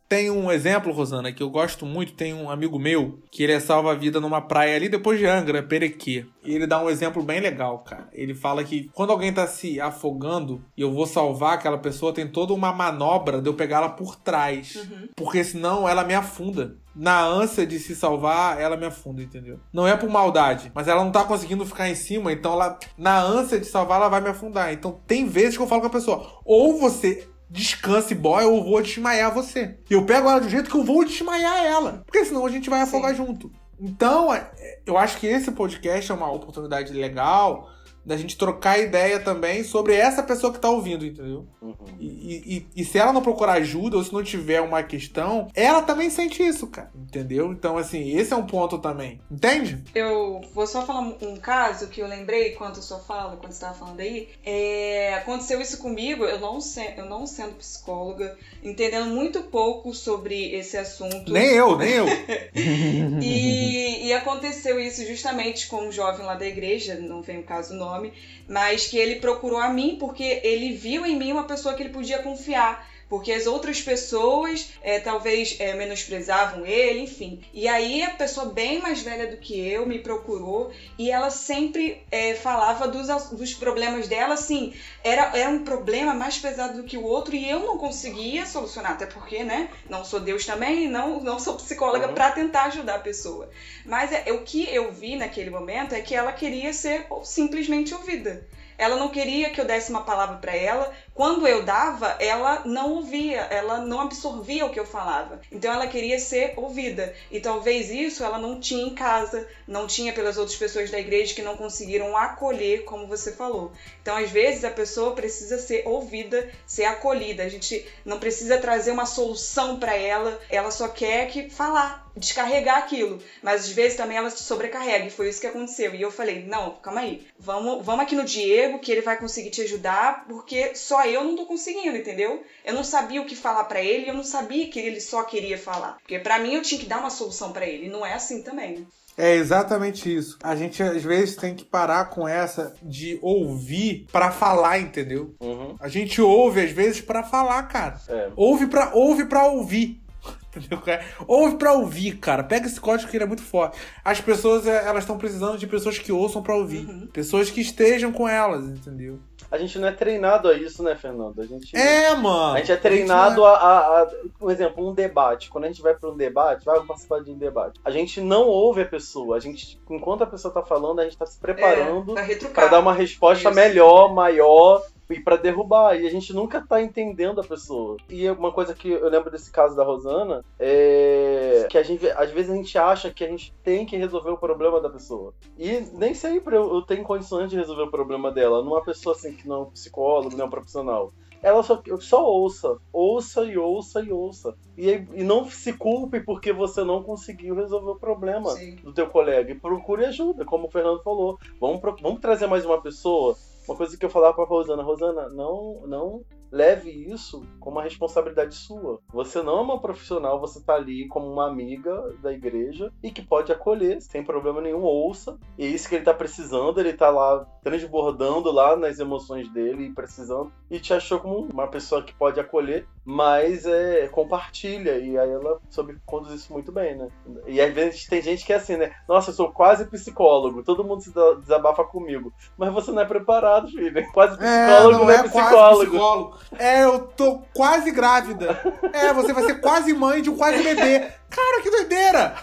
Speaker 4: tem um exemplo, Rosana, que eu gosto muito. Tem um amigo meu que ele é salva-vida numa praia ali depois de Angra, Perequê. E ele dá um exemplo bem legal, cara. Ele fala que quando alguém tá se afogando e eu vou salvar aquela pessoa, tem toda uma manobra de eu pegar ela por trás. Uhum. Porque senão ela me afunda. Na ânsia de se salvar, ela me afunda, entendeu? Não é por maldade, mas ela não tá conseguindo ficar em cima, então ela, na ânsia de salvar, ela vai me afundar. Então tem vezes que eu falo com a pessoa: ou você descanse, boy, eu vou desmaiar você. E eu pego ela um jeito que eu vou desmaiar ela. Porque senão a gente vai afogar Sim. junto. Então, é, eu acho que esse podcast é uma oportunidade legal da gente trocar ideia também sobre essa pessoa que tá ouvindo, entendeu? Uhum. E, e, e, se ela não procurar ajuda ou se não tiver uma questão, ela também sente isso, cara, entendeu? Então, assim, esse é um ponto também, entende?
Speaker 2: Eu vou só falar um caso que eu lembrei quando eu só falo, quando você tava falando aí. É, aconteceu isso comigo, eu não, se, eu não sendo psicóloga, entendendo muito pouco sobre esse assunto.
Speaker 4: Nem eu, nem eu.
Speaker 2: e, e aconteceu isso justamente com um jovem lá da igreja, não vem o caso nome nome, mas que ele procurou a mim porque ele viu em mim uma pessoa que ele podia confiar porque as outras pessoas é, talvez é, menosprezavam ele, enfim. E aí a pessoa bem mais velha do que eu me procurou e ela sempre é, falava dos, dos problemas dela, assim, era, era um problema mais pesado do que o outro e eu não conseguia solucionar, até porque, né, não sou Deus também, não, não sou psicóloga uhum. para tentar ajudar a pessoa. Mas é, o que eu vi naquele momento é que ela queria ser simplesmente ouvida. Ela não queria que eu desse uma palavra para ela. Quando eu dava, ela não ouvia, ela não absorvia o que eu falava. Então ela queria ser ouvida. E talvez isso ela não tinha em casa, não tinha pelas outras pessoas da igreja que não conseguiram acolher, como você falou. Então às vezes a pessoa precisa ser ouvida, ser acolhida. A gente não precisa trazer uma solução para ela, ela só quer que falar, descarregar aquilo. Mas às vezes também ela se sobrecarrega, e foi isso que aconteceu. E eu falei: não, calma aí, vamos, vamos aqui no Diego, que ele vai conseguir te ajudar, porque só eu não tô conseguindo, entendeu? Eu não sabia o que falar para ele, eu não sabia que ele só queria falar. Porque para mim eu tinha que dar uma solução para ele, e não é assim também, né?
Speaker 4: É exatamente isso. A gente às vezes tem que parar com essa de ouvir para falar, entendeu? Uhum. A gente ouve às vezes para falar, cara. É. Ouve para ouve para ouvir. Entendeu? Ouve pra ouvir, cara. Pega esse código que ele é muito forte. As pessoas, é, elas estão precisando de pessoas que ouçam pra ouvir. Uhum. Pessoas que estejam com elas, entendeu?
Speaker 3: A gente não é treinado a isso, né, Fernando? A gente,
Speaker 4: É, mano.
Speaker 3: a gente é treinado a, a, a- Por exemplo, um debate. Quando a gente vai pra um debate, vai participar de um debate. A gente não ouve a pessoa. A gente, enquanto a pessoa tá falando, a gente tá se preparando
Speaker 2: É, pra retrucar.
Speaker 3: Pra dar uma resposta
Speaker 2: Isso.
Speaker 3: melhor, maior e pra derrubar. E a gente nunca tá entendendo a pessoa. E uma coisa que eu lembro desse caso da Rosana é que a gente, às vezes a gente acha que a gente tem que resolver o problema da pessoa. E nem sempre eu, eu tenho condições de resolver o problema dela. Numa pessoa assim que não é um psicólogo, não é um profissional. Ela só, só ouça, ouça e ouça e ouça. E, e não se culpe porque você não conseguiu resolver o problema
Speaker 2: Sim.
Speaker 3: do teu colega e procure ajuda, como o Fernando falou. Vamos, vamos trazer mais uma pessoa. Uma coisa que eu falava pra Rosana, Rosana, não, não leve isso como uma responsabilidade sua. Você não é uma profissional, você tá ali como uma amiga da igreja e que pode acolher, sem problema nenhum, ouça. E é isso que ele tá precisando, ele tá lá transbordando lá nas emoções dele e precisando, e te achou como uma pessoa que pode acolher, mas é compartilha. E aí ela soube conduzir isso muito bem, né? E às vezes tem gente que é assim, né? Nossa, eu sou quase psicólogo, todo mundo se desabafa comigo. Mas você não é preparado, filho. Quase
Speaker 4: É,
Speaker 3: psicólogo
Speaker 4: não
Speaker 3: não é,
Speaker 4: é quase
Speaker 3: psicólogo.
Speaker 4: psicólogo. É, eu tô quase grávida. É, você vai ser quase mãe de um quase bebê. Cara, que doideira!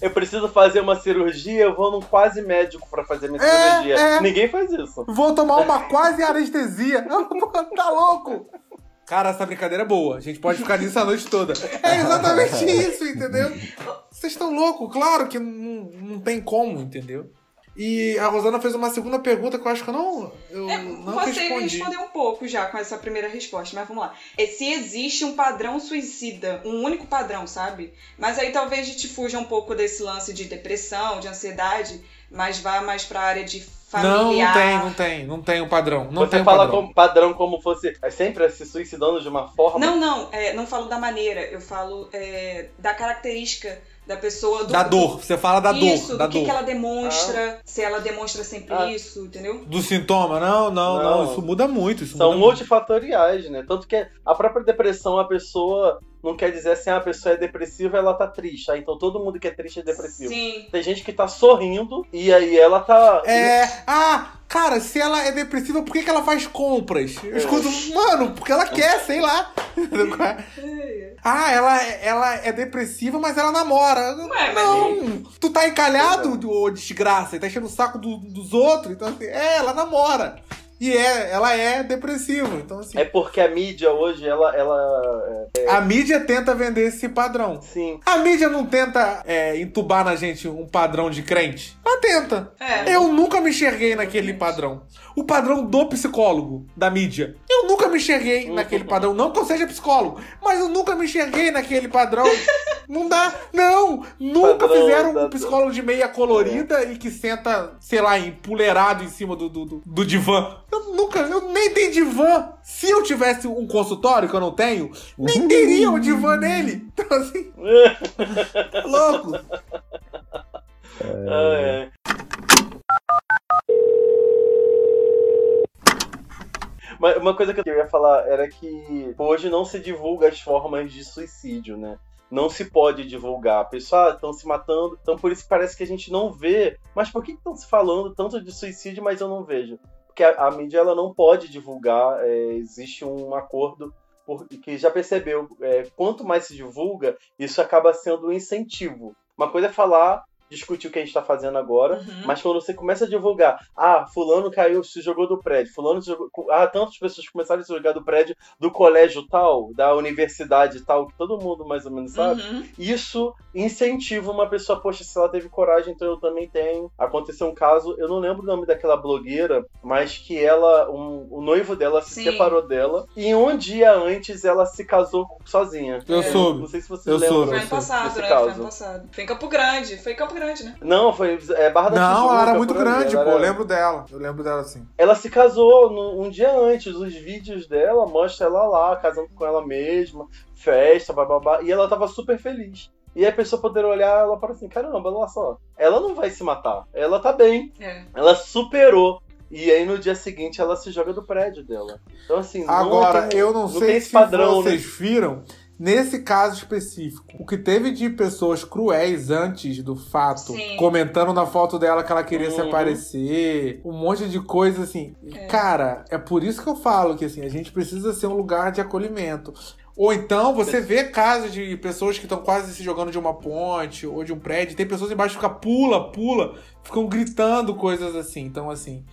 Speaker 3: Eu preciso fazer uma cirurgia, eu vou num quase médico pra fazer minha
Speaker 4: É,
Speaker 3: cirurgia.
Speaker 4: é.
Speaker 3: Ninguém faz isso.
Speaker 4: Vou tomar uma quase anestesia. tá louco? Cara, essa brincadeira é boa. A gente pode ficar nisso a noite toda. É exatamente isso, entendeu? Vocês estão loucos? Claro que não, não tem como, entendeu? E a Rosana fez uma segunda pergunta que eu acho que eu não, eu
Speaker 2: É,
Speaker 4: não
Speaker 2: você
Speaker 4: respondi.
Speaker 2: respondeu um pouco já com essa primeira resposta, mas vamos lá. É se existe um padrão suicida, um único padrão, sabe? Mas aí talvez a gente fuja um pouco desse lance de depressão, de ansiedade, mas vá mais pra área de
Speaker 4: Não, não
Speaker 2: familiar.
Speaker 4: tem, não tem, não tem um padrão. Não
Speaker 3: Você
Speaker 4: tem um
Speaker 3: fala
Speaker 4: padrão.
Speaker 3: como padrão como fosse é sempre se suicidando de uma forma.
Speaker 2: Não, não, é, não falo da maneira, eu falo é, da característica da pessoa. Do,
Speaker 4: Da dor, você fala da
Speaker 2: isso,
Speaker 4: dor, da
Speaker 2: do que,
Speaker 4: dor.
Speaker 2: que ela demonstra, se ela demonstra sempre
Speaker 3: Ah.
Speaker 2: isso, entendeu?
Speaker 4: Do sintoma? Não, não, não,
Speaker 3: Não.
Speaker 4: isso muda muito. Isso
Speaker 3: São
Speaker 4: muda muito.
Speaker 3: multifatoriais, né? Tanto que a própria depressão, a pessoa não quer dizer assim, ah, a pessoa é depressiva, ela tá triste. Ah, então todo mundo que é triste é depressivo.
Speaker 2: Sim.
Speaker 3: Tem gente que tá sorrindo e aí ela tá.
Speaker 4: É. Ah, cara, se ela é depressiva, por que, que ela faz compras? Eu
Speaker 3: É.
Speaker 4: escuto, mano, porque ela quer, sei lá. ah, ela, ela é depressiva, mas ela namora.
Speaker 2: Ué, mas
Speaker 4: não, tu tá encalhado, ô desgraça, e tá enchendo o saco do- dos outros. Então, assim, é, ela namora. E é, ela é depressiva. Então, assim,
Speaker 3: É porque a mídia hoje, ela. ela é,
Speaker 4: a mídia tenta vender esse padrão.
Speaker 3: sim.
Speaker 4: A mídia não tenta é, entubar na gente um padrão de crente? Ela tenta.
Speaker 2: É.
Speaker 4: Eu nunca me enxerguei naquele padrão. O padrão do psicólogo, da mídia. Eu nunca me enxerguei naquele padrão. Não que eu seja psicólogo, mas eu nunca me enxerguei naquele padrão. Não dá. Não! Nunca
Speaker 3: Padrão
Speaker 4: fizeram
Speaker 3: da-
Speaker 4: um psicólogo de meia colorida e que senta, sei lá, empoleirado em cima do, do, do- do divã. Eu nunca, eu nem tenho divã. Se eu tivesse um consultório, que eu não tenho, nem teria o divã nele. Então, assim, tá louco.
Speaker 3: Ah, é. Mas uma coisa que eu ia falar era que hoje não se divulga as formas de suicídio, né? Não se pode divulgar. Pessoal, estão se matando, então por isso parece que a gente não vê. Mas por que estão se falando tanto de suicídio, mas eu não vejo? Porque a, a mídia ela não pode divulgar, é, existe um acordo que já percebeu, é, quanto mais se divulga, isso acaba sendo um incentivo. Uma coisa é falar, discutir o que a gente está fazendo agora,
Speaker 2: Uhum.
Speaker 3: mas quando você começa a divulgar, ah, fulano caiu, se jogou do prédio, fulano se jogou, ah, tantas pessoas começaram a se jogar do prédio do colégio tal, da universidade tal, que todo mundo mais ou menos sabe,
Speaker 2: Uhum.
Speaker 3: isso incentiva uma pessoa, poxa, se ela teve coragem, então eu também tenho. Aconteceu um caso, eu não lembro o nome daquela blogueira, mas que ela, um- o noivo dela se
Speaker 2: Sim.
Speaker 3: separou dela, e um dia antes ela se casou sozinha.
Speaker 4: Eu
Speaker 2: É.
Speaker 4: soube.
Speaker 3: Não sei se vocês
Speaker 4: Eu
Speaker 3: lembram.
Speaker 4: soube.
Speaker 2: Foi ano passado, né? Foi ano passado. Foi em Campo Grande. Foi em Campo Grande, né?
Speaker 3: Não, foi é, Barra da
Speaker 4: Não,
Speaker 3: Tijuca,
Speaker 4: ela era muito grande, pô. Eu
Speaker 3: era-
Speaker 4: lembro dela. Eu lembro dela assim.
Speaker 3: Ela se casou no- um dia antes. Os vídeos dela mostram ela lá, casando com ela mesma, festa, bababá. E ela tava super feliz. E aí a pessoa poder olhar, ela fala assim: caramba, olha só. Ela não vai se matar. Ela tá bem.
Speaker 2: É.
Speaker 3: Ela superou. E aí no dia seguinte ela se joga do prédio dela. Então assim, não
Speaker 4: Agora,
Speaker 3: tem-
Speaker 4: eu não,
Speaker 3: não
Speaker 4: sei
Speaker 3: tem esse
Speaker 4: se
Speaker 3: padrão,
Speaker 4: vocês
Speaker 3: né?
Speaker 4: viram nesse caso específico, o que teve de pessoas cruéis antes do fato,
Speaker 2: Sim.
Speaker 4: comentando na foto dela que ela queria se
Speaker 3: Uhum.
Speaker 4: aparecer, um monte de coisa assim.
Speaker 2: É.
Speaker 4: Cara, é por isso que eu falo que assim, a gente precisa ser um lugar de acolhimento. Ou então você vê casos de pessoas que estão quase se jogando de uma ponte ou de um prédio, tem pessoas embaixo que ficam pula, pula, ficam gritando coisas assim. Então, assim,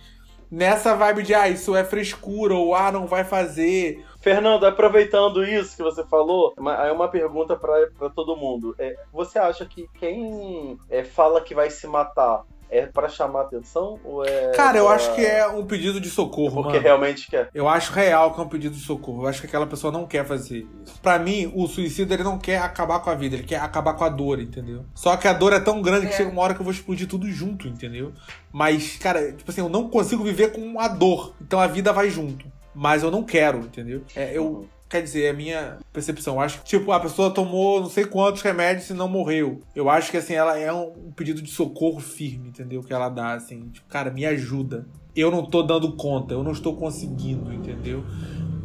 Speaker 4: nessa vibe de ah, isso é frescura, ou ah, não vai fazer.
Speaker 3: Fernando, aproveitando isso que você falou, aí uma pergunta pra pra todo mundo. É, você acha que quem é, fala que vai se matar é pra chamar atenção ou é.
Speaker 4: Cara, eu
Speaker 3: pra-
Speaker 4: acho que é um pedido de socorro,
Speaker 3: Porque
Speaker 4: mano.
Speaker 3: realmente quer.
Speaker 4: Eu acho real que é um pedido de socorro. Eu acho que aquela pessoa não quer fazer isso. Pra mim, o suicida ele não quer acabar com a vida, ele quer acabar com a dor, entendeu? Só que a dor é tão grande que
Speaker 2: É.
Speaker 4: chega uma hora que eu vou explodir tudo junto, entendeu? Mas, cara, tipo assim, eu não consigo viver com a dor. Então a vida vai junto. Mas eu não quero, entendeu? É, eu. Quer dizer, é a minha percepção. Eu acho que, tipo, a pessoa tomou não sei quantos remédios e não morreu. Eu acho que, assim, ela é um, um pedido de socorro firme, entendeu? Que ela dá, assim. Tipo, cara, me ajuda. Eu não tô dando conta, eu não estou conseguindo, entendeu?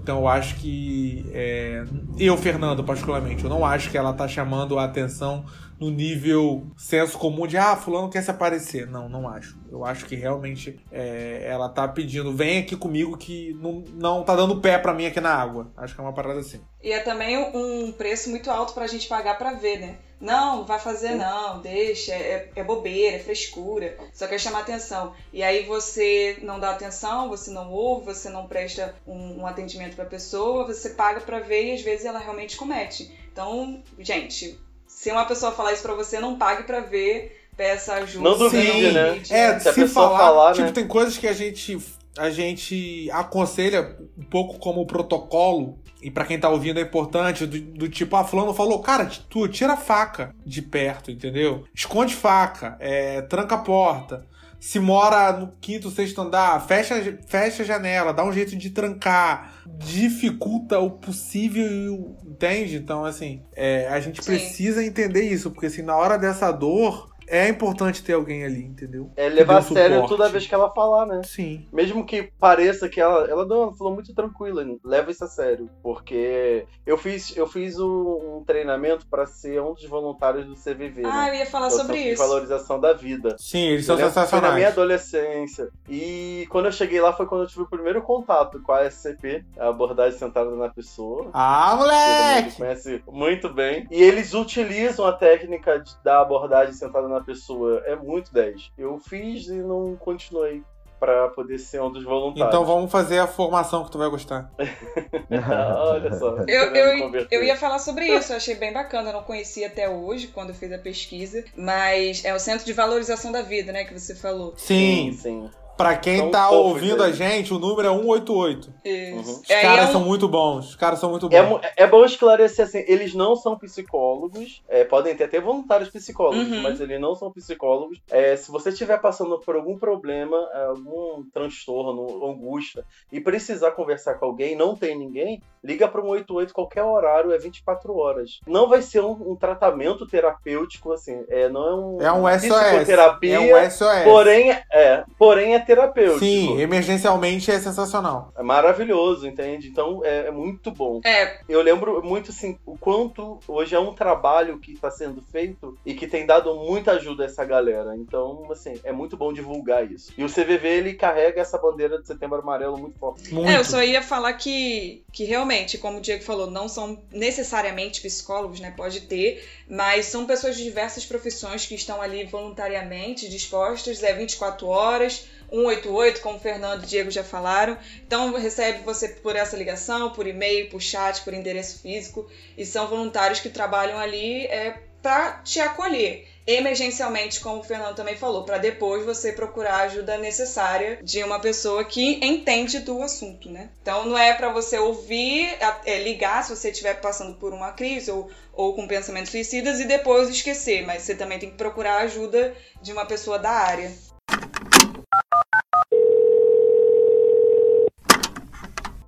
Speaker 4: Então eu acho que. é, eu, Fernando, particularmente, eu não acho que ela tá chamando a atenção no nível senso comum de ah, fulano quer se aparecer. Não, não acho. Eu acho que realmente é, ela tá pedindo, vem aqui comigo que não, não tá dando pé pra mim aqui na água. Acho que é uma parada assim.
Speaker 2: E é também um preço muito alto pra gente pagar pra ver, né? Não, não vai fazer não, deixa, é, é bobeira, é frescura, só quer chamar atenção. E aí você não dá atenção, você não ouve, você não presta um, um atendimento pra pessoa, você paga pra ver e às vezes ela realmente comete. Então, gente, se uma pessoa falar isso pra você, não pague pra ver, peça ajuda.
Speaker 3: Não duvide,
Speaker 2: não
Speaker 3: né?
Speaker 4: É,
Speaker 3: Se a
Speaker 4: se,
Speaker 3: pessoa
Speaker 4: falar,
Speaker 3: falar,
Speaker 4: tipo,
Speaker 3: né?
Speaker 4: tem coisas que a gente a gente aconselha um pouco como protocolo e pra quem tá ouvindo é importante do, do tipo, ah, fulano falou, cara, tu tira a faca de perto, entendeu? Esconde faca, é, tranca a porta. Se mora no quinto, sexto andar, fecha, fecha a janela, dá um jeito de trancar, dificulta o possível, e o- entende? Então, assim, é, a gente
Speaker 2: Sim.
Speaker 4: precisa entender isso, porque assim, na hora dessa dor, é importante ter alguém ali, entendeu?
Speaker 3: É levar a
Speaker 4: Que
Speaker 3: sério
Speaker 4: suporte.
Speaker 3: toda vez que ela falar, né?
Speaker 4: Sim.
Speaker 3: Mesmo que pareça que ela. Ela não, ela falou muito tranquila, leva isso a sério. Porque eu fiz, eu fiz um, um treinamento pra ser um dos voluntários do CVV.
Speaker 2: Ah,
Speaker 3: né?
Speaker 2: eu ia falar
Speaker 3: Que é
Speaker 2: sobre isso.
Speaker 3: Valorização da Vida.
Speaker 4: Sim, eles
Speaker 3: Eu
Speaker 4: são
Speaker 3: que Foi na minha
Speaker 4: sensacionais.
Speaker 3: adolescência. E quando eu cheguei lá foi quando eu tive o primeiro contato com a SCP, a abordagem centrada na pessoa.
Speaker 4: Ah, moleque!
Speaker 3: conhece muito bem. E eles utilizam a técnica de- da abordagem sentada na pessoa. É muito 10. Eu fiz e não continuei pra poder ser um dos voluntários.
Speaker 4: Então vamos fazer a formação que tu vai gostar.
Speaker 3: Olha só.
Speaker 2: Eu,
Speaker 3: querendo
Speaker 2: eu,
Speaker 3: converter.
Speaker 2: eu ia falar sobre isso, eu achei bem bacana, eu não conhecia até hoje, quando eu fiz a pesquisa, mas é o Centro de Valorização da Vida, né, que você falou.
Speaker 4: Sim,
Speaker 3: sim.
Speaker 4: Pra quem
Speaker 3: São
Speaker 4: tá ouvindo a
Speaker 3: eles.
Speaker 4: gente, o número é 188.
Speaker 2: Isso.
Speaker 3: Uhum.
Speaker 4: Os
Speaker 2: É,
Speaker 4: caras
Speaker 2: é um-
Speaker 4: são muito bons. Os caras são muito bons.
Speaker 3: É, é bom esclarecer assim, eles não são psicólogos, é, podem ter até voluntários psicólogos,
Speaker 2: Uhum.
Speaker 3: mas eles não são psicólogos. É, se você estiver passando por algum problema, é, algum transtorno, angústia, e precisar conversar com alguém, não tem ninguém, liga para um 188 qualquer horário, é 24 horas. Não vai ser um, um tratamento terapêutico, assim, é, não é um,
Speaker 4: É um SOS.
Speaker 3: psicoterapia,
Speaker 4: É um SOS.
Speaker 3: porém, é, porém é terapêutico.
Speaker 4: Sim, emergencialmente é sensacional.
Speaker 3: É maravilhoso, entende? Então é, é muito bom.
Speaker 2: É,
Speaker 3: Eu lembro muito assim o quanto hoje é um trabalho que está sendo feito e que tem dado muita ajuda a essa galera. Então, assim, é muito bom divulgar isso. E o CVV ele carrega essa bandeira de Setembro Amarelo muito forte.
Speaker 4: Muito.
Speaker 2: É, eu só ia falar que, que realmente, como o Diego falou, não são necessariamente psicólogos, né? Pode ter, mas são pessoas de diversas profissões que estão ali voluntariamente dispostas, é 24 horas, 188, como o Fernando e o Diego já falaram. Então recebe você por essa ligação, por e-mail, por chat, por endereço físico, e são voluntários que trabalham ali é, para te acolher emergencialmente, como o Fernando também falou, para depois você procurar a ajuda necessária de uma pessoa que entende do assunto, né? Então não é para você ouvir, é, ligar se você estiver passando por uma crise ou, ou com pensamentos suicidas e depois esquecer, mas você também tem que procurar a ajuda de uma pessoa da área.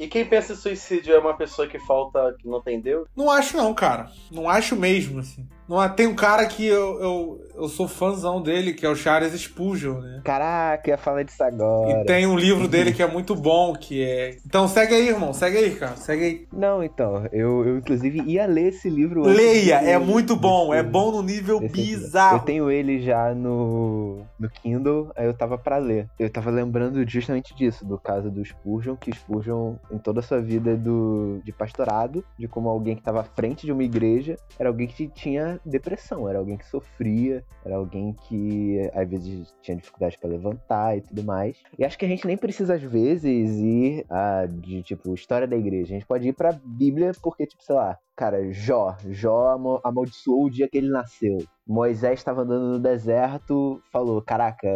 Speaker 3: E quem pensa em suicídio é uma pessoa que falta, que não tem Deus?
Speaker 4: Não acho não, cara. Não acho mesmo, assim. Não, tem um cara que eu, eu, eu sou fãzão dele, que é o Charles Spurgeon, né?
Speaker 1: Caraca, ia falar disso agora.
Speaker 4: E tem um livro dele que é muito bom, que é... Então segue aí, irmão. Segue aí, cara. Segue aí.
Speaker 1: Não, então. Eu, eu inclusive, ia ler esse livro
Speaker 4: Leia! É muito bom. É bom no nível bizarro.
Speaker 1: Eu tenho ele já no, no Kindle, aí eu tava para ler. Eu tava lembrando justamente disso, do caso do Spurgeon, que Spurgeon, em toda a sua vida do, de pastorado, de como alguém que tava à frente de uma igreja, era alguém que tinha depressão, era alguém que sofria, era alguém que às vezes tinha dificuldade para levantar e tudo mais. E acho que a gente nem precisa, às vezes, ir a, de tipo história da igreja. A gente pode ir pra Bíblia porque, tipo, sei lá, cara, Jó. Jó amaldiçoou o dia que ele nasceu. Moisés estava andando no deserto, falou: Caraca,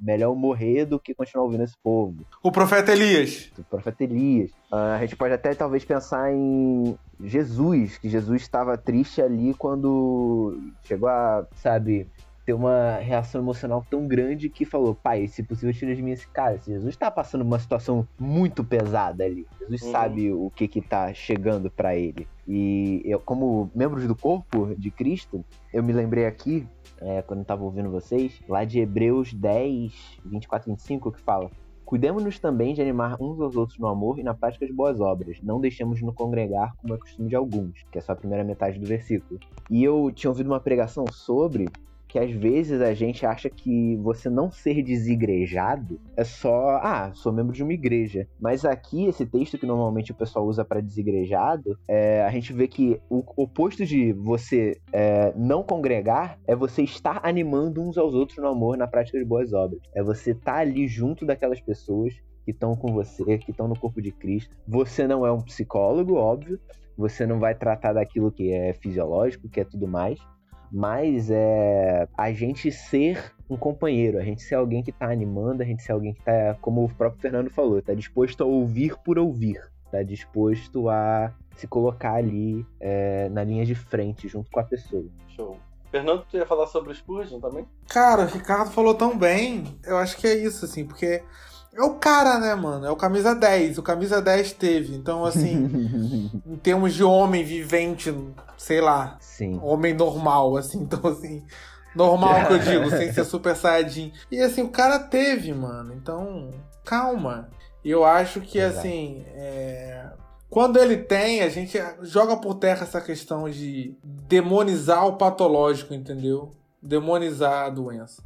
Speaker 1: melhor morrer do que continuar ouvindo esse povo.
Speaker 4: O profeta Elias.
Speaker 1: O profeta Elias. Uh, a gente pode até talvez pensar em Jesus, que Jesus estava triste ali quando chegou a, sabe, ter uma reação emocional tão grande que falou: Pai, se possível, tira de mim esse cara. Jesus está passando uma situação muito pesada ali. Jesus uhum. sabe o que que tá chegando para ele. E eu, como membros do corpo de Cristo, eu me lembrei aqui, é, quando eu tava ouvindo vocês, lá de Hebreus 10, 24 e 25, que fala: Cuidemos-nos também de animar uns aos outros no amor e na prática de boas obras. Não deixemos nos congregar como é costume de alguns, que é só a primeira metade do versículo. E eu tinha ouvido uma pregação sobre que às vezes a gente acha que você não ser desigrejado é só, ah, sou membro de uma igreja. Mas aqui, esse texto que normalmente o pessoal usa para desigrejado, é, a gente vê que o oposto de você é, não congregar é você estar animando uns aos outros no amor, na prática de boas obras. É você estar tá ali junto daquelas pessoas que estão com você, que estão no corpo de Cristo. Você não é um psicólogo, óbvio. Você não vai tratar daquilo que é fisiológico, que é tudo mais mas é a gente ser um companheiro, a gente ser alguém que tá animando, a gente ser alguém que tá, como o próprio Fernando falou, tá disposto a ouvir por ouvir, tá disposto a se colocar ali é, na linha de frente junto com a pessoa.
Speaker 3: Show. Fernando, tu ia falar sobre o Spurgeon também?
Speaker 4: Cara, o Ricardo falou tão bem. Eu acho que é isso, assim, porque é o cara, né, mano? É o camisa 10. O camisa 10 teve. Então, assim, em termos de homem vivente, sei lá.
Speaker 1: Sim.
Speaker 4: Homem normal, assim. Então, assim, normal que eu digo, sem ser super saiyajin. E, assim, o cara teve, mano. Então, calma. Eu acho que, Exato. assim, é... quando ele tem, a gente joga por terra essa questão de demonizar o patológico, entendeu? Demonizar a doença.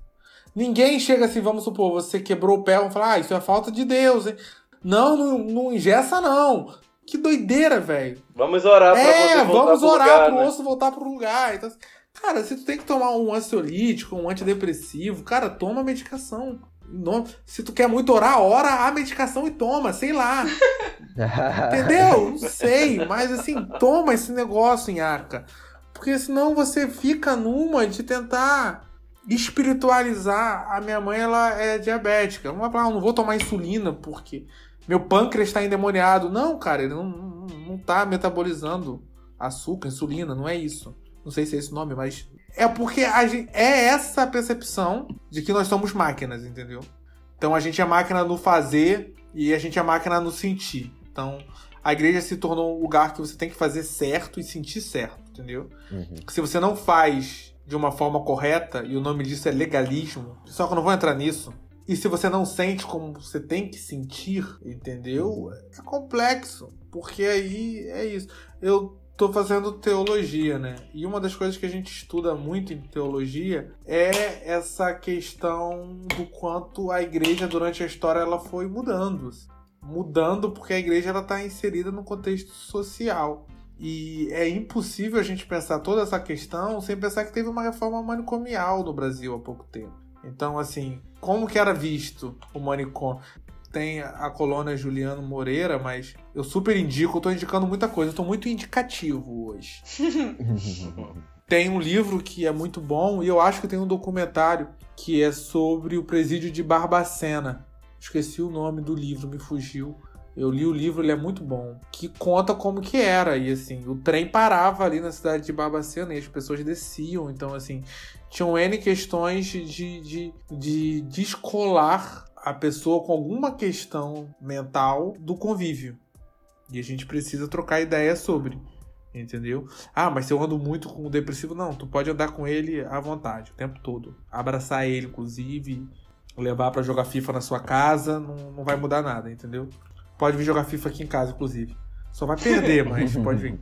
Speaker 4: Ninguém chega assim, vamos supor, você quebrou o pé, vamos falar, ah, isso é falta de Deus, hein? Não, não, não ingessa, não. Que doideira, velho.
Speaker 3: Vamos orar pra
Speaker 4: é,
Speaker 3: você voltar
Speaker 4: vamos
Speaker 3: pro
Speaker 4: orar
Speaker 3: lugar,
Speaker 4: pro
Speaker 3: né?
Speaker 4: osso voltar pro lugar. Então, cara, se tu tem que tomar um ansiolítico, um antidepressivo, cara, toma medicação. Se tu quer muito orar, ora a medicação e toma, sei lá. Entendeu? Não sei, mas assim, toma esse negócio em arca. Porque senão você fica numa de tentar espiritualizar. A minha mãe ela é diabética. Não vai falar, ah, não vou tomar insulina porque meu pâncreas está endemoniado. Não, cara, ele não, não, não tá metabolizando açúcar, insulina, não é isso. Não sei se é esse nome, mas é porque a gente, é essa percepção de que nós somos máquinas, entendeu? Então a gente é máquina no fazer e a gente é máquina no sentir. Então a igreja se tornou um lugar que você tem que fazer certo e sentir certo, entendeu? Uhum. Se você não faz de uma forma correta, e o nome disso é legalismo, só que eu não vou entrar nisso. E se você não sente como você tem que sentir, entendeu? É complexo, porque aí é isso. Eu tô fazendo teologia, né? E uma das coisas que a gente estuda muito em teologia é essa questão do quanto a igreja durante a história ela foi mudando. Mudando porque a igreja ela está inserida no contexto social. E é impossível a gente pensar toda essa questão sem pensar que teve uma reforma manicomial no Brasil há pouco tempo. Então, assim, como que era visto o manicômio? Tem a colônia Juliano Moreira, mas eu super indico, eu tô indicando muita coisa, eu tô muito indicativo hoje. tem um livro que é muito bom e eu acho que tem um documentário que é sobre o presídio de Barbacena. Esqueci o nome do livro, me fugiu. Eu li o livro, ele é muito bom. Que conta como que era. E assim, o trem parava ali na cidade de Barbacena e as pessoas desciam. Então, assim, tinham N questões de, de, de descolar a pessoa com alguma questão mental do convívio. E a gente precisa trocar ideia sobre. Entendeu? Ah, mas se eu ando muito com o depressivo, não. Tu pode andar com ele à vontade, o tempo todo. Abraçar ele, inclusive. Levar para jogar FIFA na sua casa, não, não vai mudar nada, entendeu? Pode vir jogar FIFA aqui em casa, inclusive. Só vai perder, mas pode vir.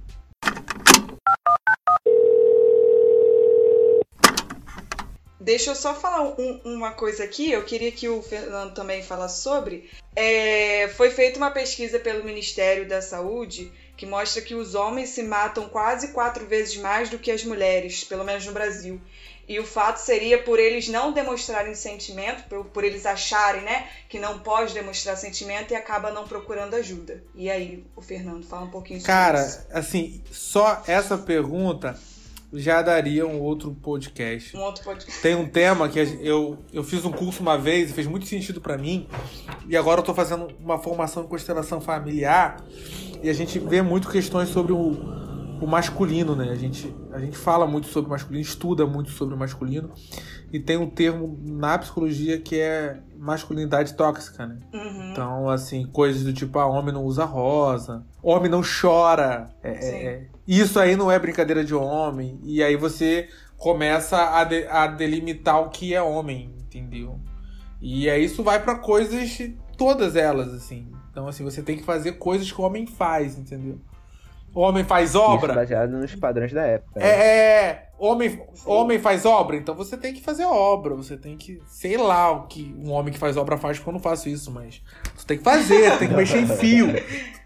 Speaker 2: Deixa eu só falar um, uma coisa aqui, eu queria que o Fernando também falasse sobre. É, foi feita uma pesquisa pelo Ministério da Saúde que mostra que os homens se matam quase quatro vezes mais do que as mulheres, pelo menos no Brasil. E o fato seria por eles não demonstrarem sentimento, por, por eles acharem né, que não pode demonstrar sentimento e acaba não procurando ajuda. E aí, o Fernando, fala um pouquinho sobre
Speaker 4: Cara,
Speaker 2: isso.
Speaker 4: Cara, assim, só essa pergunta já daria um outro podcast.
Speaker 2: Um outro podcast.
Speaker 4: Tem um tema que eu, eu fiz um curso uma vez e fez muito sentido para mim. E agora eu tô fazendo uma formação em constelação familiar. E a gente vê muito questões sobre o, o masculino, né? A gente, a gente fala muito sobre o masculino, estuda muito sobre o masculino. E tem um termo na psicologia que é masculinidade tóxica, né?
Speaker 2: Uhum.
Speaker 4: Então, assim, coisas do tipo, ah, homem não usa rosa, homem não chora. É, é, isso aí não é brincadeira de homem. E aí você começa a, de, a delimitar o que é homem, entendeu? E aí isso vai para coisas, todas elas, assim. Então, assim, você tem que fazer coisas que o homem faz, entendeu? O homem faz obra.
Speaker 1: Isso baseado nos padrões da época. Né?
Speaker 4: É, homem, homem faz obra, então você tem que fazer obra. Você tem que, sei lá o que um homem que faz obra faz, porque eu não faço isso, mas você tem que fazer, tem que mexer em fio.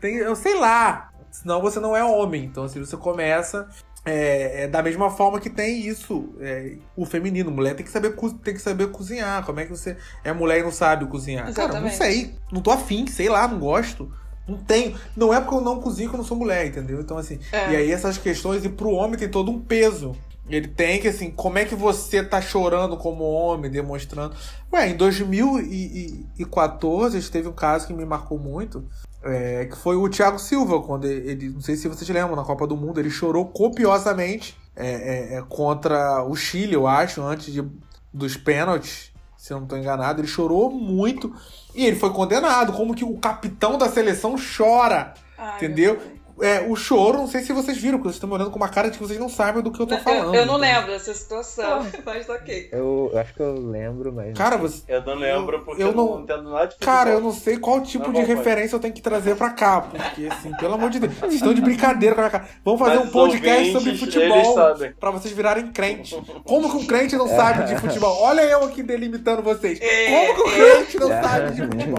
Speaker 4: Tem, eu sei lá. Senão você não é homem. Então, assim, você começa é, é, da mesma forma que tem isso, é, o feminino. Mulher tem que, saber, tem que saber cozinhar. Como é que você é mulher e não sabe cozinhar?
Speaker 2: Exatamente.
Speaker 4: Cara, não sei. Não tô afim, sei lá, não gosto. Não tenho. Não é porque eu não cozinho que eu não sou mulher, entendeu? Então, assim.
Speaker 2: É.
Speaker 4: E aí essas questões, e pro homem tem todo um peso. Ele tem que, assim, como é que você tá chorando como homem, demonstrando. Ué, em 2014 teve um caso que me marcou muito. É, que foi o Thiago Silva, quando ele, não sei se vocês lembram, na Copa do Mundo, ele chorou copiosamente é, é, contra o Chile, eu acho, antes de, dos pênaltis, se eu não estou enganado. Ele chorou muito e ele foi condenado. Como que o capitão da seleção chora,
Speaker 2: Ai,
Speaker 4: entendeu? É, o choro, não sei se vocês viram, porque vocês estão me olhando com uma cara de que vocês não sabem do que eu tô falando.
Speaker 2: Eu, eu não lembro dessa situação, mas ok.
Speaker 1: Eu, eu acho que eu lembro, mas.
Speaker 4: Cara, você.
Speaker 3: Eu não lembro porque
Speaker 4: eu
Speaker 3: eu
Speaker 4: não-
Speaker 3: não entendo nada de futebol.
Speaker 4: Cara, eu não sei qual tipo
Speaker 3: Não,
Speaker 4: de referência eu tenho que trazer pra cá, porque assim, pelo amor de Deus, vocês estão de brincadeira com a minha cara. Vamos fazer
Speaker 3: Mas
Speaker 4: um podcast sobre
Speaker 3: ouvintes,
Speaker 4: futebol
Speaker 3: eles sabem.
Speaker 4: pra vocês virarem crente. Como que um crente não sabe de futebol? Olha eu aqui delimitando vocês. Como que um crente não
Speaker 1: É.
Speaker 4: sabe de futebol?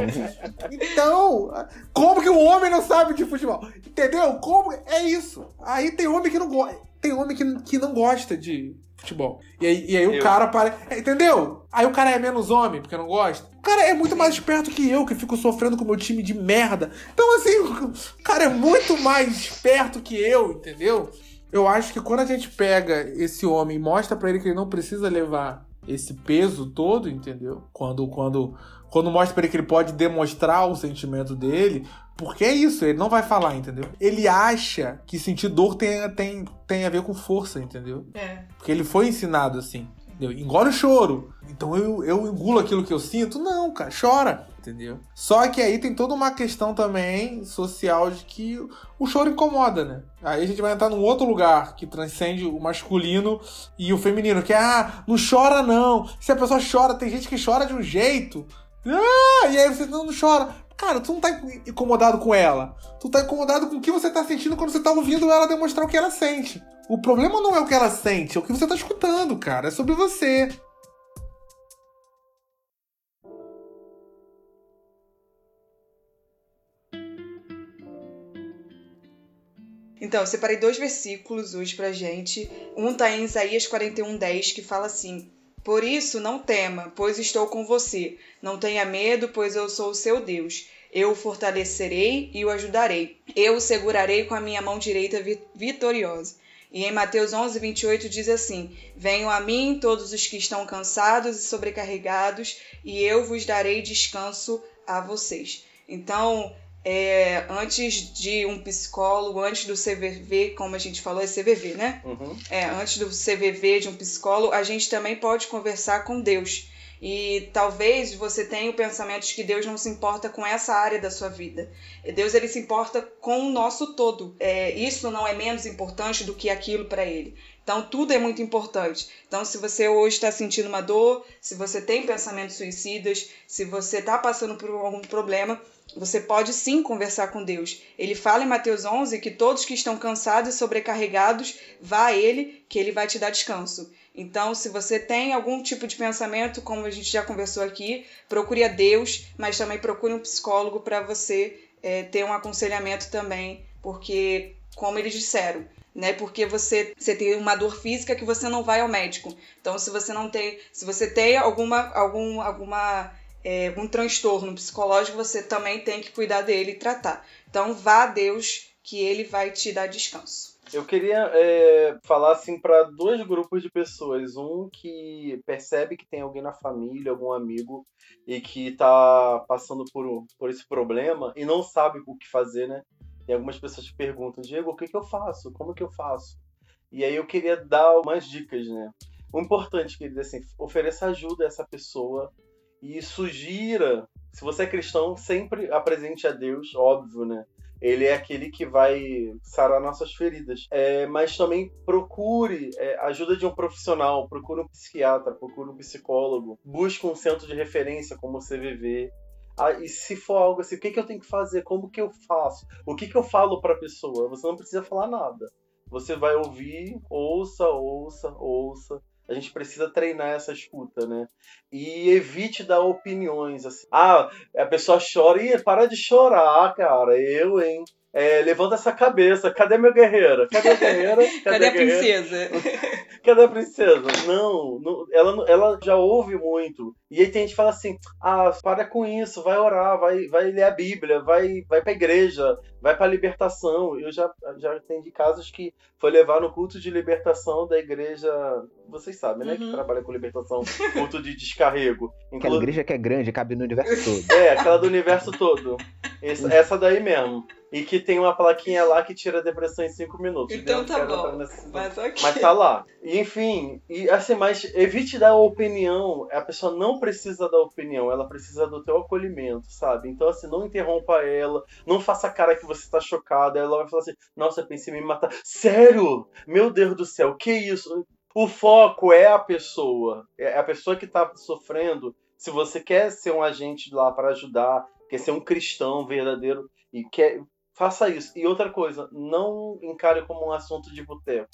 Speaker 4: Então, como que um homem não sabe de futebol? Entendeu? Como é isso? Aí tem homem que não gosta, tem homem que, que não gosta de futebol. E aí, e aí o cara para, é, entendeu? Aí o cara é menos homem porque não gosta. O cara é muito mais esperto que eu, que fico sofrendo com o meu time de merda. Então, assim, o cara é muito mais esperto que eu, entendeu? Eu acho que quando a gente pega esse homem e mostra pra ele que ele não precisa levar esse peso todo, entendeu? Quando, quando, quando mostra pra ele que ele pode demonstrar o sentimento dele, porque é isso, ele não vai falar, entendeu? Ele acha que sentir dor tem, tem, tem a ver com força, entendeu?
Speaker 2: É.
Speaker 4: Porque ele foi ensinado assim. Entendeu? Engole o choro. Então eu, eu engulo aquilo que eu sinto? Não, cara, chora. Entendeu? Só que aí tem toda uma questão também social de que o choro incomoda, né? Aí a gente vai entrar num outro lugar que transcende o masculino e o feminino, que é, ah, não chora não. Se a pessoa chora, tem gente que chora de um jeito. Ah, e aí você não, não chora. Cara, tu não tá incomodado com ela. Tu tá incomodado com o que você tá sentindo quando você tá ouvindo ela demonstrar o que ela sente. O problema não é o que ela sente, é o que você tá escutando, cara. É sobre você.
Speaker 2: Então, eu separei dois versículos hoje pra gente. Um tá em Isaías 41:10, que fala assim: Por isso não tema, pois estou com você. Não tenha medo, pois eu sou o seu Deus. Eu o fortalecerei e o ajudarei. Eu o segurarei com a minha mão direita vi- vitoriosa. E em Mateus 11, 28 diz assim: Venham a mim todos os que estão cansados e sobrecarregados, e eu vos darei descanso a vocês. Então, é, antes de um psicólogo, antes do CVV, como a gente falou, é CVV, né?
Speaker 3: Uhum.
Speaker 2: É, antes do CVV de um psicólogo, a gente também pode conversar com Deus. E talvez você tenha o pensamento de que Deus não se importa com essa área da sua vida. Deus ele se importa com o nosso todo. É, isso não é menos importante do que aquilo para ele. Então, tudo é muito importante. Então, se você hoje está sentindo uma dor, se você tem pensamentos suicidas, se você está passando por algum problema, você pode sim conversar com Deus. Ele fala em Mateus 11 que todos que estão cansados e sobrecarregados, vá a Ele, que Ele vai te dar descanso. Então, se você tem algum tipo de pensamento, como a gente já conversou aqui, procure a Deus, mas também procure um psicólogo para você é, ter um aconselhamento também, porque, como eles disseram, né? Porque você, você tem uma dor física que você não vai ao médico. Então, se você não tem, se você tem alguma algum alguma é, algum transtorno psicológico, você também tem que cuidar dele e tratar. Então, vá a Deus que ele vai te dar descanso.
Speaker 3: Eu queria é, falar assim para dois grupos de pessoas. Um que percebe que tem alguém na família, algum amigo, e que está passando por, por esse problema e não sabe o que fazer, né? Tem algumas pessoas perguntam, Diego, o que, que eu faço? Como que eu faço? E aí eu queria dar umas dicas, né? O importante, querido, é assim, ofereça ajuda a essa pessoa e sugira, se você é cristão, sempre apresente a Deus, óbvio, né? Ele é aquele que vai sarar nossas feridas. É, mas também procure é, ajuda de um profissional, procure um psiquiatra, procure um psicólogo, busque um centro de referência como o CVV. Ah, e se for algo assim, o que, que eu tenho que fazer? Como que eu faço? O que, que eu falo para a pessoa? Você não precisa falar nada. Você vai ouvir, ouça, ouça, ouça. A gente precisa treinar essa escuta, né? E evite dar opiniões assim. Ah, a pessoa chora e para de chorar, cara. Eu, hein? É, levanta essa cabeça. Cadê meu guerreiro? Cadê a guerreira?
Speaker 2: Cadê, Cadê a, a princesa?
Speaker 3: Cadê a princesa? Não, não, ela, ela já ouve muito. E aí tem gente que fala assim: ah, para com isso, vai orar, vai, vai ler a Bíblia, vai, vai pra igreja, vai pra libertação. Eu já, já atendi casos que foi levar no culto de libertação da igreja. Vocês sabem, né? Uhum. Que trabalha com libertação, culto de descarrego.
Speaker 1: Inclu... Aquela igreja que é grande, cabe no universo todo.
Speaker 3: É, aquela do universo todo. Essa, essa daí mesmo. E que tem uma plaquinha lá que tira a depressão em 5 minutos.
Speaker 2: Então tá bom. Mas, okay.
Speaker 3: mas tá lá. E enfim, e assim, mas evite dar opinião. A pessoa não precisa da opinião, ela precisa do teu acolhimento, sabe? Então, assim, não interrompa ela, não faça cara que você tá chocada. Ela vai falar assim: nossa, pensei em me matar. Sério? Meu Deus do céu, que isso? O foco é a pessoa. É a pessoa que tá sofrendo. Se você quer ser um agente lá para ajudar, quer ser um cristão verdadeiro e quer faça isso. E outra coisa, não encare como um assunto de boteco,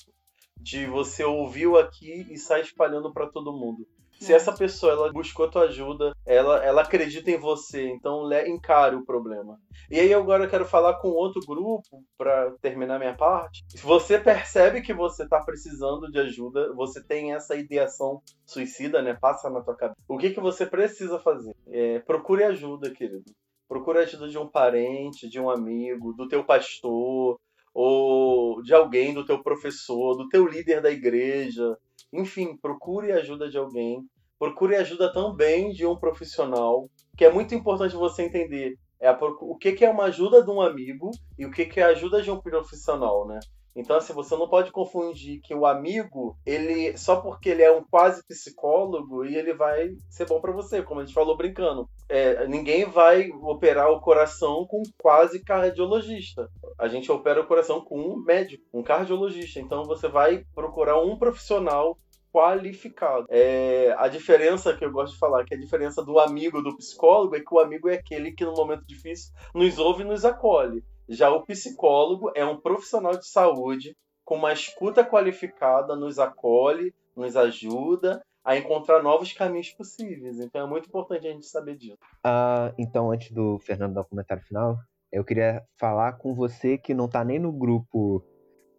Speaker 3: de você ouviu aqui e sai espalhando para todo mundo. Se essa pessoa ela buscou tua ajuda, ela, ela acredita em você, então encare o problema. E aí agora eu quero falar com outro grupo para terminar minha parte. Se você percebe que você está precisando de ajuda, você tem essa ideação suicida, né? Passa na tua cabeça. O que que você precisa fazer? É, procure ajuda, querido. Procure a ajuda de um parente, de um amigo, do teu pastor, ou de alguém, do teu professor, do teu líder da igreja. Enfim, procure a ajuda de alguém. Procure ajuda também de um profissional, que é muito importante você entender é a, o que, que é uma ajuda de um amigo e o que, que é a ajuda de um profissional, né? Então, assim, você não pode confundir que o amigo, ele só porque ele é um quase psicólogo e ele vai ser bom para você, como a gente falou brincando. É, ninguém vai operar o coração com quase cardiologista. A gente opera o coração com um médico, um cardiologista. Então, você vai procurar um profissional qualificado. É, a diferença que eu gosto de falar, que a diferença do amigo do psicólogo, é que o amigo é aquele que no momento difícil nos ouve e nos acolhe. Já o psicólogo é um profissional de saúde com uma escuta qualificada, nos acolhe, nos ajuda a encontrar novos caminhos possíveis. Então é muito importante a gente saber disso.
Speaker 1: Uh, então, antes do Fernando dar o comentário final, eu queria falar com você que não está nem no grupo,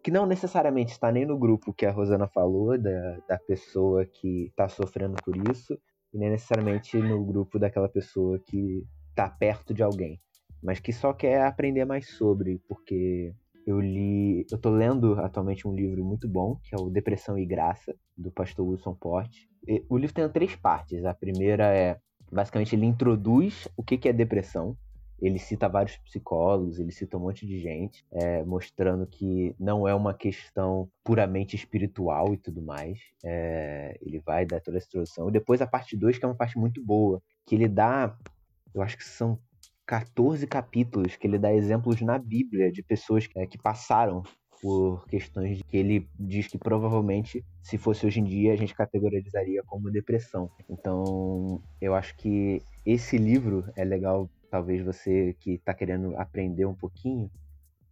Speaker 1: que não necessariamente está nem no grupo que a Rosana falou, da, da pessoa que está sofrendo por isso, e nem necessariamente no grupo daquela pessoa que está perto de alguém mas que só quer aprender mais sobre, porque eu li, eu tô lendo atualmente um livro muito bom, que é o Depressão e Graça, do pastor Wilson Porte. O livro tem três partes. A primeira é, basicamente, ele introduz o que, que é depressão. ele cita vários psicólogos, ele cita um monte de gente, é, mostrando que não é uma questão puramente espiritual e tudo mais. É, ele vai dar toda essa introdução. E depois a parte 2, que é uma parte muito boa, que ele dá, eu acho que são 14 capítulos, que ele dá exemplos na Bíblia de pessoas é, que passaram por questões que ele diz que provavelmente, se fosse hoje em dia, a gente categorizaria como depressão. Então, eu acho que esse livro é legal talvez você que está querendo aprender um pouquinho,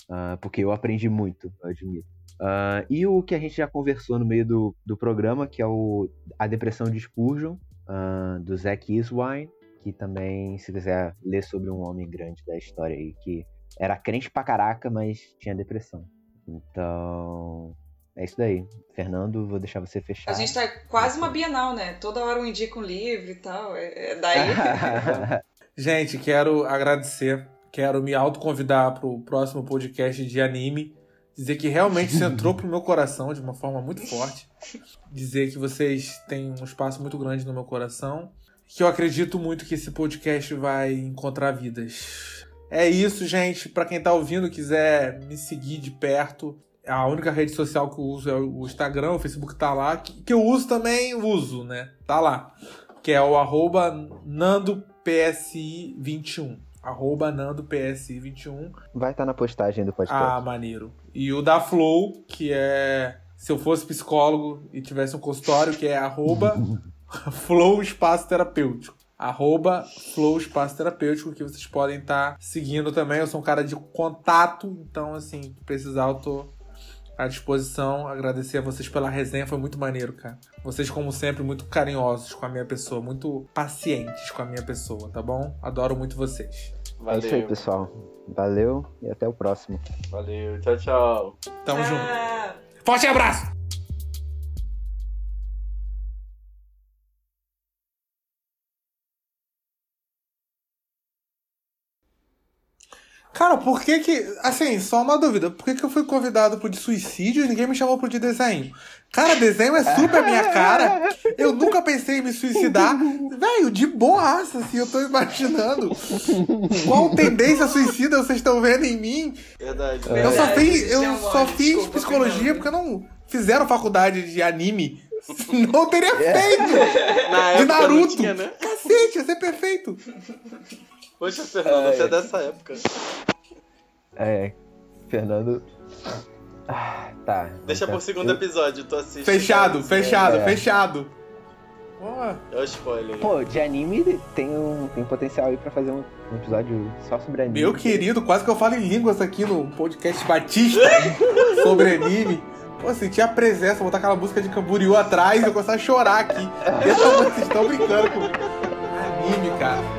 Speaker 1: uh, porque eu aprendi muito, eu admito. Uh, e o que a gente já conversou no meio do, do programa, que é o A Depressão de Spurgeon, uh, do Zack Iswine, que também, se quiser ler sobre um homem grande da história aí, que era crente pra caraca, mas tinha depressão. Então, é isso daí. Fernando, vou deixar você fechar.
Speaker 2: A gente tá quase uma Bienal, né? Toda hora um indica um livro e tal. É, é daí.
Speaker 4: Gente, quero agradecer, quero me autoconvidar para o próximo podcast de anime. Dizer que realmente isso entrou pro meu coração de uma forma muito forte. Dizer que vocês têm um espaço muito grande no meu coração. Que eu acredito muito que esse podcast vai encontrar vidas. É isso, gente. Para quem tá ouvindo, quiser me seguir de perto, a única rede social que eu uso é o Instagram, o Facebook tá lá. Que eu uso também, uso, né? Tá lá. Que é o arroba Nando PSI21. Arroba Nando PSI21.
Speaker 1: Vai estar tá na postagem do podcast.
Speaker 4: Ah, maneiro. E o da Flow, que é. Se eu fosse psicólogo e tivesse um consultório, que é arroba Flow Espaço Terapêutico. Arroba Flow Espaço Terapêutico, que vocês podem estar tá seguindo também. Eu sou um cara de contato, então, assim, precisar, eu tô à disposição. Agradecer a vocês pela resenha, foi muito maneiro, cara. Vocês, como sempre, muito carinhosos com a minha pessoa, muito pacientes com a minha pessoa, tá bom? Adoro muito vocês.
Speaker 1: Valeu. É isso aí, pessoal. Valeu e até o próximo.
Speaker 3: Valeu, tchau, tchau.
Speaker 4: Tamo tchau. junto. Forte abraço! Cara, por que que. Assim, só uma dúvida. Por que que eu fui convidado pro de suicídio e ninguém me chamou pro de desenho? Cara, desenho é super minha cara. Eu nunca pensei em me suicidar. Velho, de boaça, assim, eu tô imaginando. Qual tendência suicida vocês estão vendo em mim?
Speaker 3: Verdade.
Speaker 4: Eu só fiz, eu só fiz psicologia porque eu não fizeram faculdade de anime. Não teria é. feito!
Speaker 3: Na
Speaker 4: de Naruto! Tinha, né? Cacete, ia ser perfeito!
Speaker 3: Poxa, Fernando, você é dessa época.
Speaker 1: É, Fernando. Ah, tá.
Speaker 3: Deixa pro segundo episódio, tu assiste.
Speaker 4: Fechado, fechado, é. fechado.
Speaker 3: É o spoiler.
Speaker 1: Pô, de anime tem um, tem potencial aí pra fazer um, um, episódio só sobre anime.
Speaker 4: Meu querido, quase que eu falo em línguas aqui no podcast Batista sobre anime. Pô, senti a presença, botar aquela música de Camboriú atrás e eu começar a chorar aqui. Vocês estão brincando comigo. Anime, cara.